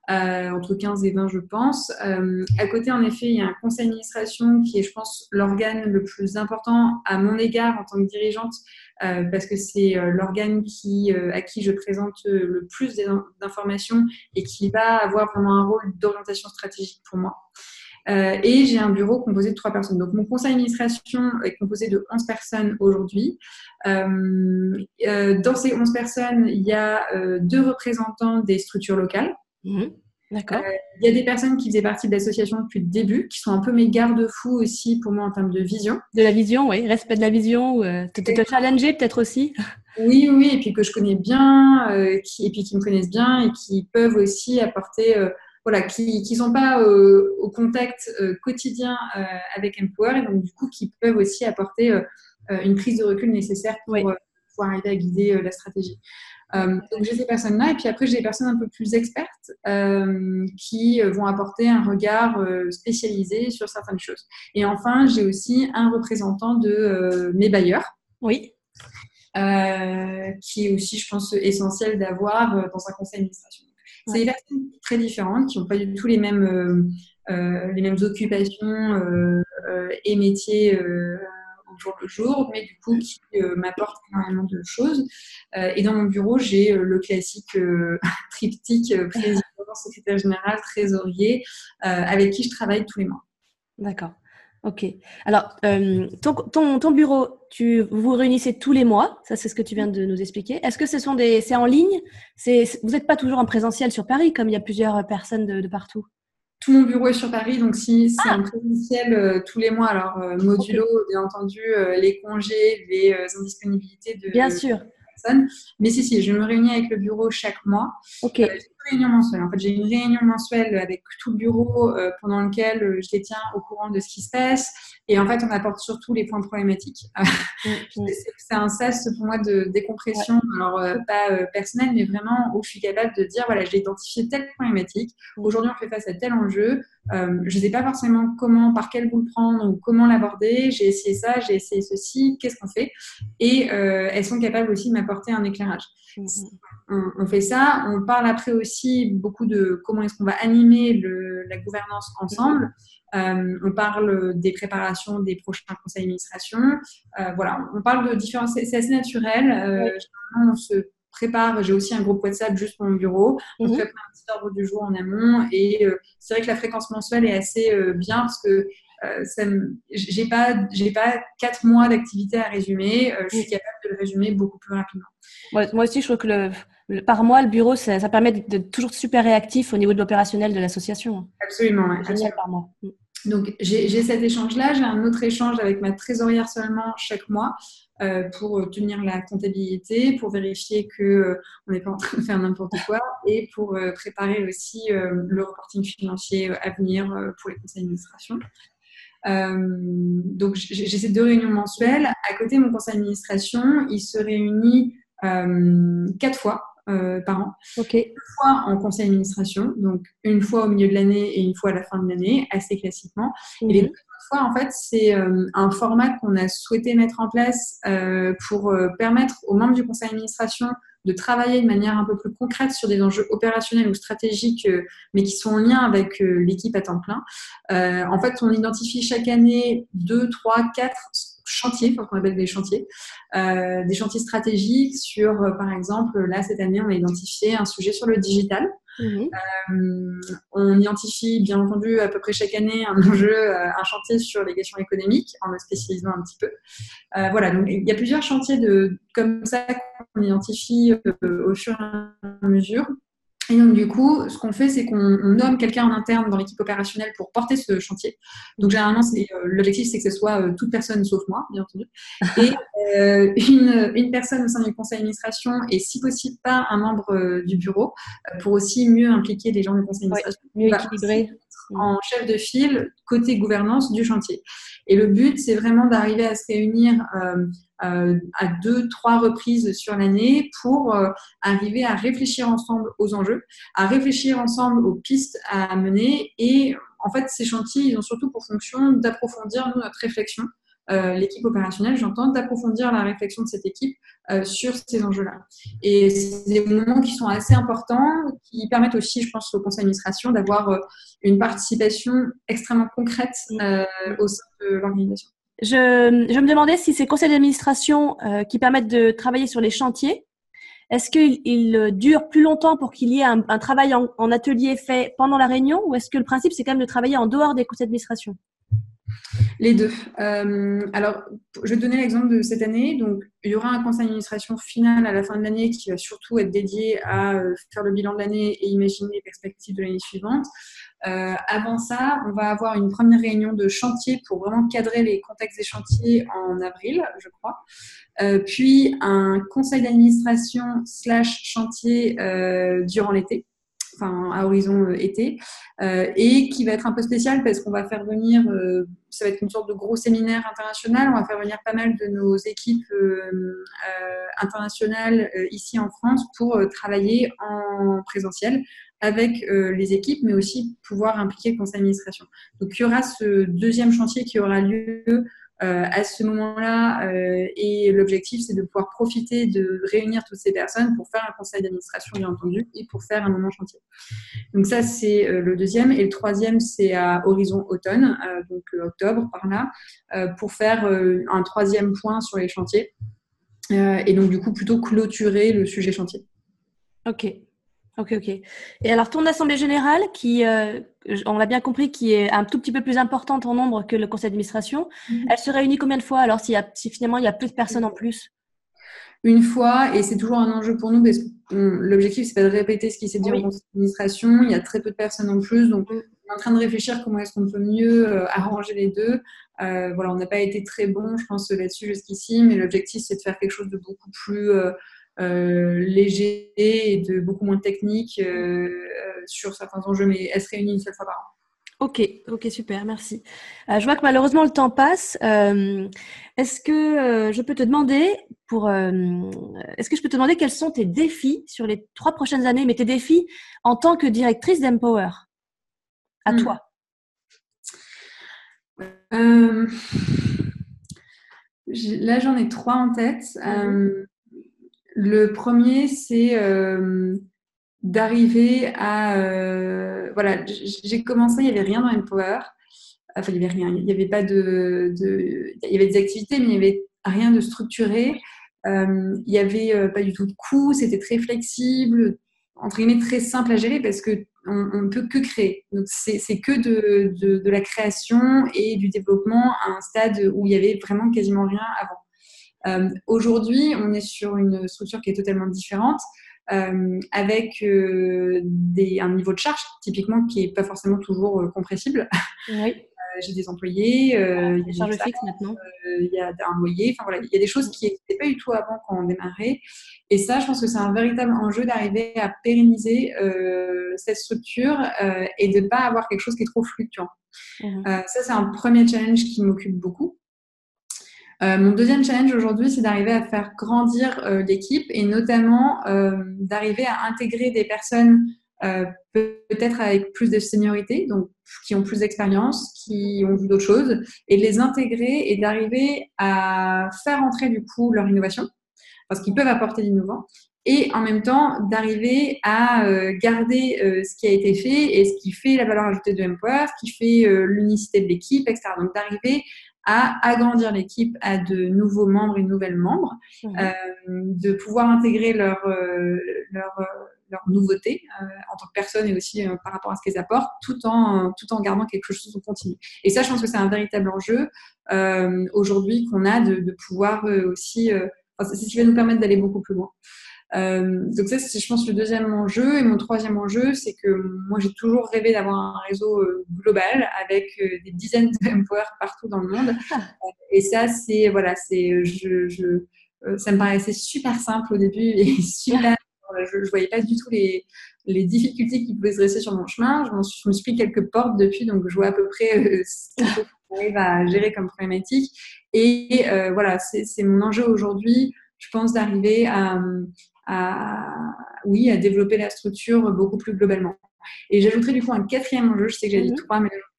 Euh, entre 15 et 20, je pense. Euh, à côté, en effet, il y a un conseil d'administration qui est, je pense, l'organe le plus important à mon égard en tant que dirigeante, euh, parce que c'est l'organe qui, à qui je présente le plus d'informations et qui va avoir vraiment un rôle d'orientation stratégique pour moi. et j'ai un bureau composé de trois personnes. Donc mon conseil d'administration est composé de 11 personnes aujourd'hui. dans ces 11 personnes, il y a deux représentants des structures locales. Mmh. D'accord. Il y a des personnes qui faisaient partie de l'association depuis le début, qui sont un peu mes garde-fous aussi pour moi en termes de vision. De la vision, oui. Respect de la vision. Euh, te, challenger peut-être aussi. Oui, oui. Et puis que je connais bien, euh, qui, et puis qui me connaissent bien et qui peuvent aussi apporter, euh, voilà, qui ne sont pas au contact quotidien avec Empower et donc du coup qui peuvent aussi apporter une prise de recul nécessaire pour pouvoir arriver à guider la stratégie. Euh, donc j'ai ces personnes-là et puis après j'ai des personnes un peu plus expertes euh, qui vont apporter un regard euh, spécialisé sur certaines choses. Et enfin j'ai aussi un représentant de mes bailleurs. Oui. qui est aussi, je pense, essentiel d'avoir dans un conseil d'administration. C'est des personnes très différentes qui n'ont pas du tout les mêmes, les mêmes occupations et métiers jour le jour, mais du coup qui euh, m'apporte énormément de choses. Euh, et dans mon bureau, j'ai euh, le classique (laughs) triptyque président, (laughs) secrétaire général, trésorier, avec qui je travaille tous les mois. D'accord. Ok. Alors, ton, ton, bureau, tu vous réunissez tous les mois, ça c'est ce que tu viens de nous expliquer. Est-ce que ce sont des, c'est en ligne? Vous n'êtes pas toujours en présentiel sur Paris, comme il y a plusieurs personnes de partout? Tout mon bureau est sur Paris, donc si c'est un ah. présentiel euh, tous les mois, alors euh, modulo, bien entendu, euh, les congés, les indisponibilités de, bien sûr. personnes. Mais si, si, je me réunis avec le bureau chaque mois. Ok réunion mensuelle. En fait, j'ai une réunion mensuelle avec tout le bureau euh, pendant lequel euh, je les tiens au courant de ce qui se passe. Et en fait, on apporte surtout les points problématiques. (laughs) Mm, mm. c'est un sas pour moi de décompression, alors euh, pas personnel, mais vraiment où je suis capable de dire voilà, j'ai identifié telle problématique. Mm. Aujourd'hui, on fait face à tel enjeu. je ne sais pas forcément comment, par quel bout le prendre ou comment l'aborder. J'ai essayé ça, j'ai essayé ceci. Qu'est-ce qu'on fait? Et elles sont capables aussi de m'apporter un éclairage. On, fait ça. On parle après aussi beaucoup de comment est-ce qu'on va animer la gouvernance ensemble. Euh, on parle des préparations des prochains conseils d'administration. Euh, voilà, on parle de différents. C'est assez naturel. Euh, on se prépare. J'ai aussi un groupe WhatsApp juste pour mon bureau. On mhm. prépare un petit ordre du jour en amont. Et c'est vrai que la fréquence mensuelle est assez bien parce que j'ai pas j'ai pas quatre mois d'activité à résumer. je suis capable de le résumer beaucoup plus rapidement. moi aussi, je trouve que le, par mois, le bureau, ça, permet d'être toujours super réactif au niveau de l'opérationnel de l'association. Absolument, ouais, par mois. Mm. Donc, j'ai cet échange-là. J'ai un autre échange avec ma trésorière seulement chaque mois euh, pour tenir la comptabilité, pour vérifier qu'on euh, n'est pas en train de faire n'importe quoi et pour euh, préparer aussi le reporting financier à venir pour les conseils d'administration. Donc, j'ai ces deux réunions mensuelles. À côté, mon conseil d'administration, il se réunit quatre fois euh, par an. Une fois en conseil d'administration, donc une fois au milieu de l'année et une fois à la fin de l'année, assez classiquement. Et les mhm. deux fois, en fait, c'est euh, un format qu'on a souhaité mettre en place euh, pour permettre aux membres du conseil d'administration de travailler de manière un peu plus concrète sur des enjeux opérationnels ou stratégiques, mais qui sont en lien avec l'équipe à temps plein. en fait, on identifie chaque année deux, trois, quatre chantiers, qu'on appelle des chantiers, euh, des chantiers stratégiques sur, euh, par exemple, là, cette année, on a identifié un sujet sur le digital. Mhm. Euh, on identifie, bien entendu, à peu près chaque année un enjeu, un chantier sur les questions économiques, en le spécialisant un petit peu. voilà, donc il y a plusieurs chantiers de, comme ça qu'on identifie au fur et à mesure. Et donc, du coup, ce qu'on fait, c'est qu'on nomme quelqu'un en interne dans l'équipe opérationnelle pour porter ce chantier. Donc, généralement, euh, l'objectif, c'est que ce soit euh, toute personne sauf moi, bien entendu. Et euh, (laughs) une, une, personne au sein du conseil d'administration et, si possible, pas un membre du bureau pour aussi mieux impliquer les gens du conseil d'administration. mieux équilibrer. En chef de file, côté gouvernance du chantier. Et le but, c'est vraiment d'arriver à se réunir à deux, trois reprises sur l'année pour euh, arriver à réfléchir ensemble aux enjeux, à réfléchir ensemble aux pistes à mener. Et en fait, ces chantiers, ils ont surtout pour fonction d'approfondir notre réflexion. Euh, l'équipe opérationnelle, j'entends, d'approfondir la réflexion de cette équipe sur ces enjeux-là. Et c'est des moments qui sont assez importants, qui permettent aussi, je pense, au conseil d'administration d'avoir une participation extrêmement concrète au sein de l'organisation. Je, me demandais si ces conseils d'administration euh, qui permettent de travailler sur les chantiers, est-ce qu'il dure plus longtemps pour qu'il y ait un, travail en, en, atelier fait pendant la réunion ou est-ce que le principe, c'est quand même de travailler en dehors des conseils d'administration? Les deux. Euh, alors, je vais donner l'exemple de cette année. Donc, il y aura un conseil d'administration final à la fin de l'année qui va surtout être dédié à euh, faire le bilan de l'année et imaginer les perspectives de l'année suivante. Euh, avant ça, on va avoir une première réunion de chantier pour vraiment cadrer les contextes des chantiers en avril, je crois. puis un conseil d'administration slash chantier durant l'été enfin à horizon euh, été, euh, et qui va être un peu spécial parce qu'on va faire venir, euh, ça va être une sorte de gros séminaire international, on va faire venir pas mal de nos équipes internationales ici en France pour travailler en présentiel avec les équipes, mais aussi pouvoir impliquer le conseil d'administration. Donc il y aura ce deuxième chantier qui aura lieu euh, à ce moment-là. Euh, et l'objectif, c'est de pouvoir profiter de réunir toutes ces personnes pour faire un conseil d'administration, bien entendu, et pour faire un moment chantier. Donc ça, c'est euh, le deuxième. Et le troisième, c'est à horizon automne, donc octobre par là, pour faire un troisième point sur les chantiers. et donc, du coup, plutôt clôturer le sujet chantier. Ok, Ok, ok. Et alors, ton assemblée générale, qui, euh, on l'a bien compris, qui est un tout petit peu plus importante en nombre que le conseil d'administration, mhm. elle se réunit combien de fois alors si, si finalement il y a plus de personnes en plus? Une fois, et c'est toujours un enjeu pour nous parce que l'objectif, c'est pas de répéter ce qui s'est dit en conseil d'administration. Il y a très peu de personnes en plus, donc on est en train de réfléchir comment est-ce qu'on peut mieux euh, arranger les deux. Euh, voilà, on n'a pas été très bon, je pense, là-dessus jusqu'ici, mais l'objectif, c'est de faire quelque chose de beaucoup plus léger et de beaucoup moins technique euh, euh, sur certains enjeux, mais elle se réunit une seule fois par an. Ok, ok, super, merci. je vois que malheureusement le temps passe. est-ce que je peux te demander pour, est-ce que je peux te demander quels sont tes défis sur les trois prochaines années, mais tes défis en tant que directrice d'Empower, à hmm. toi. là, j'en ai trois en tête. Le premier, c'est euh, d'arriver à... Euh, voilà, j'ai commencé, il n'y avait rien dans Empower. Enfin, il n'y avait rien. Il n'y avait pas de, Il y avait des activités, mais il n'y avait rien de structuré. Euh, il n'y avait pas du tout de coûts. C'était très flexible, entre guillemets, très simple à gérer parce que on ne peut que créer. Donc, c'est que de, de, la création et du développement à un stade où il y avait vraiment quasiment rien avant. Euh, aujourd'hui, on est sur une structure qui est totalement différente. Euh, avec euh, des, un niveau de charge typiquement qui n'est pas forcément toujours compressible. Oui. (laughs) J'ai des employés, il y a des charges fixes maintenant. il y a un loyer, enfin voilà, il y a des choses qui n'existaient pas du tout avant quand on démarrait. Et ça, je pense que c'est un véritable enjeu d'arriver à pérenniser cette structure et de ne pas avoir quelque chose qui est trop fluctuant. Mmh. ça, c'est un premier challenge qui m'occupe beaucoup. Euh, mon deuxième challenge aujourd'hui, c'est d'arriver à faire grandir euh, l'équipe et notamment euh, d'arriver à intégrer des personnes peut-être avec plus de seniorité, donc qui ont plus d'expérience, qui ont vu d'autres choses, et de les intégrer et d'arriver à faire entrer du coup leur innovation, parce qu'ils peuvent apporter l'innovant, et en même temps d'arriver à garder ce qui a été fait et ce qui fait la valeur ajoutée de Empower, ce qui fait l'unicité de l'équipe, etc. Donc d'arriver à agrandir l'équipe à de nouveaux membres et nouvelles membres, euh, de pouvoir intégrer leurs euh, leur, euh, leur nouveautés en tant que personne et aussi par rapport à ce qu'elles apportent, tout en, tout en gardant quelque chose de continu. Et ça, je pense que c'est un véritable enjeu aujourd'hui qu'on a de, de pouvoir aussi, c'est ce qui va nous permettre d'aller beaucoup plus loin. Euh, donc ça, c'est, je pense, le deuxième enjeu. Et mon troisième enjeu, c'est que moi, j'ai toujours rêvé d'avoir un réseau euh, global avec euh, des dizaines de Empower partout dans le monde. Ah. Et ça, c'est voilà, c'est, je, je, ça me paraissait super simple au début et (laughs) super. Je, ne voyais pas du tout les, les difficultés qui pouvaient se dresser sur mon chemin. Je, je, me suis pris quelques portes depuis, donc je vois à peu près (laughs) ce qu'on arrive à gérer comme problématique. Et voilà, c'est, c'est mon enjeu aujourd'hui. Je pense d'arriver à, à, oui, à développer la structure beaucoup plus globalement. Et j'ajouterai du coup un quatrième enjeu, je sais que j'ai dit mhm. trois, mais (laughs)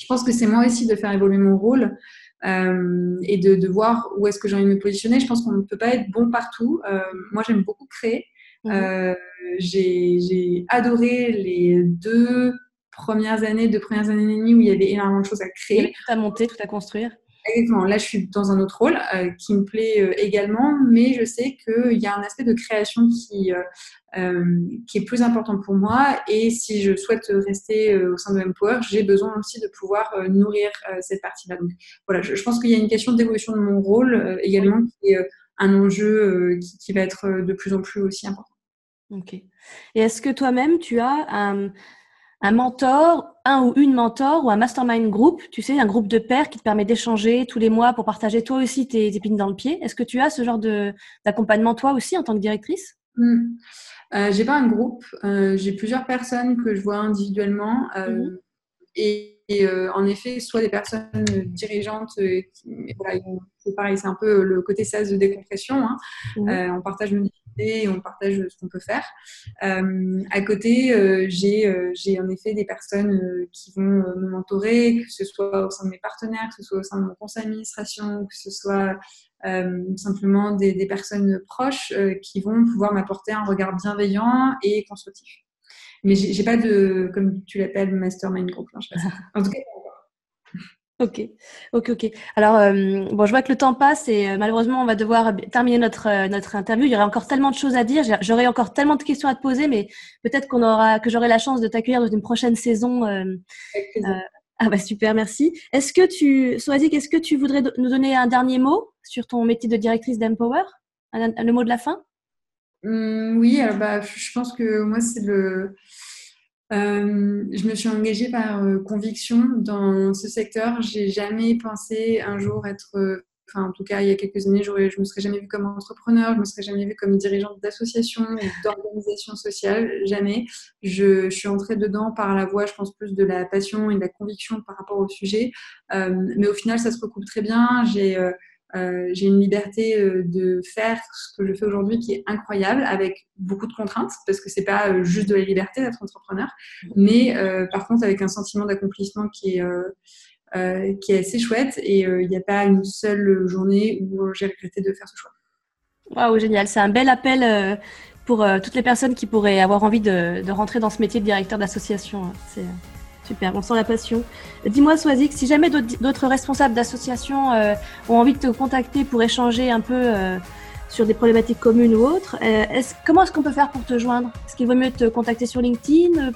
je pense que c'est moi aussi de faire évoluer mon rôle euh, et de, de, voir où est-ce que j'ai envie de me positionner. Je pense qu'on ne peut pas être bon partout. Euh, moi, j'aime beaucoup créer. Mhm. Euh, j'ai adoré les deux premières années, deux premières années et demie où il y avait énormément de choses à créer. tout à monter, tout à construire. Exactement. Là, je suis dans un autre rôle euh, qui me plaît euh, également, mais je sais qu'il y a un aspect de création qui, euh, est plus important pour moi. Et si je souhaite rester au sein de Empower, j'ai besoin aussi de pouvoir nourrir cette partie-là. Donc voilà, je, pense qu'il y a une question d'évolution de mon rôle également qui est un enjeu qui, qui, va être de plus en plus aussi important. Ok. Et est-ce que toi-même, tu as un un mentor, un ou une mentor ou un mastermind group, tu sais, un groupe de pairs qui te permet d'échanger tous les mois pour partager toi aussi tes épines dans le pied. Est-ce que tu as ce genre d'accompagnement toi aussi en tant que directrice? Mmh. euh, J'ai pas un groupe, euh, j'ai plusieurs personnes que je vois individuellement euh, mmh. et, euh, en effet, soit des personnes dirigeantes, voilà, c'est pareil, c'est un peu le côté sas de décompression. Hein. Mmh. on partage une et on partage ce qu'on peut faire. Euh, à côté, euh, euh, j'ai en effet des personnes qui vont me mentorer, que ce soit au sein de mes partenaires, que ce soit au sein de mon conseil d'administration, que ce soit simplement des, personnes proches qui vont pouvoir m'apporter un regard bienveillant et constructif. Mais j'ai pas de, comme tu l'appelles, mastermind group. En tout cas, Ok, ok, ok. Alors, euh, bon, je vois que le temps passe et euh, malheureusement, on va devoir terminer notre euh, notre interview. Il y aurait encore tellement de choses à dire. J'aurais encore tellement de questions à te poser, mais peut-être qu'on aura que j'aurai la chance de t'accueillir dans une prochaine saison. ah bah super, merci. Est-ce que tu, Soazic, est-ce que tu voudrais nous donner un dernier mot sur ton métier de directrice d'Empower, le mot de la fin? Mmh, Oui, alors bah, je pense que moi c'est le euh, je me suis engagée par euh, conviction dans ce secteur. J'ai jamais pensé un jour être, euh, enfin en tout cas il y a quelques années, je me serais jamais vue comme entrepreneur, je me serais jamais vue comme dirigeante d'association ou d'organisation sociale, jamais. Je, je, suis entrée dedans par la voie, je pense plus de la passion et de la conviction par rapport au sujet. mais au final, ça se recoupe très bien. J'ai euh, j'ai une liberté euh, de faire ce que je fais aujourd'hui qui est incroyable avec beaucoup de contraintes parce que c'est pas euh, juste de la liberté d'être entrepreneur, mais par contre avec un sentiment d'accomplissement qui est qui est assez chouette et il n'y a pas une seule journée où j'ai regretté de faire ce choix. Waouh, génial. C'est un bel appel pour toutes les personnes qui pourraient avoir envie de, rentrer dans ce métier de directeur d'association. Hein. C'est Super, on sent la passion. Dis-moi, Swazik, si jamais d'autres responsables d'associations euh, ont envie de te contacter pour échanger un peu euh, sur des problématiques communes ou autres, euh, comment est-ce qu'on peut faire pour te joindre? Est-ce qu'il vaut mieux te contacter sur LinkedIn?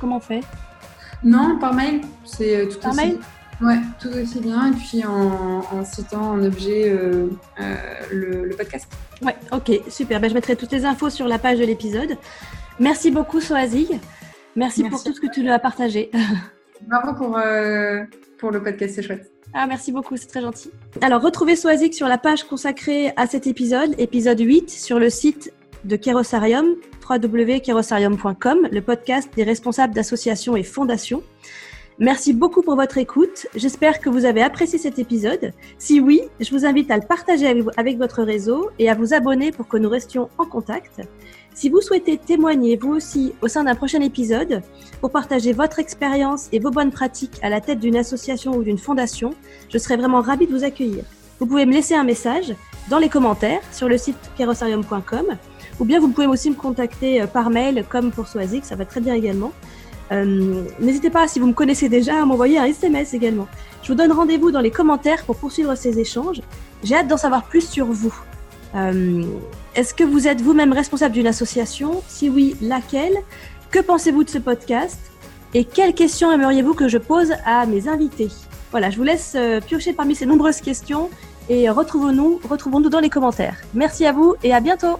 Comment on fait? Non, par mail. C'est tout par aussi... mail? Ouais, tout aussi bien. Et puis en, citant en objet le, podcast. Ouais, ok, super. Ben, je mettrai toutes les infos sur la page de l'épisode. Merci beaucoup, Soazig. Merci, pour tout ce que tu nous as partagé. (laughs) Bravo pour, euh, pour le podcast, c'est chouette. Ah, merci beaucoup, c'est très gentil. Alors, retrouvez Soazic sur la page consacrée à cet épisode, épisode 8, sur le site de Kerosarium, www.kerosarium.com, le podcast des responsables d'associations et fondations. Merci beaucoup pour votre écoute. J'espère que vous avez apprécié cet épisode. Si oui, je vous invite à le partager avec votre réseau et à vous abonner pour que nous restions en contact. Si vous souhaitez témoigner vous aussi au sein d'un prochain épisode pour partager votre expérience et vos bonnes pratiques à la tête d'une association ou d'une fondation, je serai vraiment ravie de vous accueillir. Vous pouvez me laisser un message dans les commentaires sur le site kerosarium.com ou bien vous pouvez aussi me contacter euh, par mail comme pour Soazic, ça va très bien également. Euh, N'hésitez pas, si vous me connaissez déjà, à m'envoyer un SMS également. Je vous donne rendez-vous dans les commentaires pour poursuivre ces échanges. J'ai hâte d'en savoir plus sur vous. Euh, est-ce que vous êtes vous-même responsable d'une association? Si oui, laquelle? Que pensez-vous de ce podcast? Et quelles questions aimeriez-vous que je pose à mes invités? Voilà, je vous laisse euh, piocher parmi ces nombreuses questions et retrouvons-nous retrouvons -nous dans les commentaires. Merci à vous et à bientôt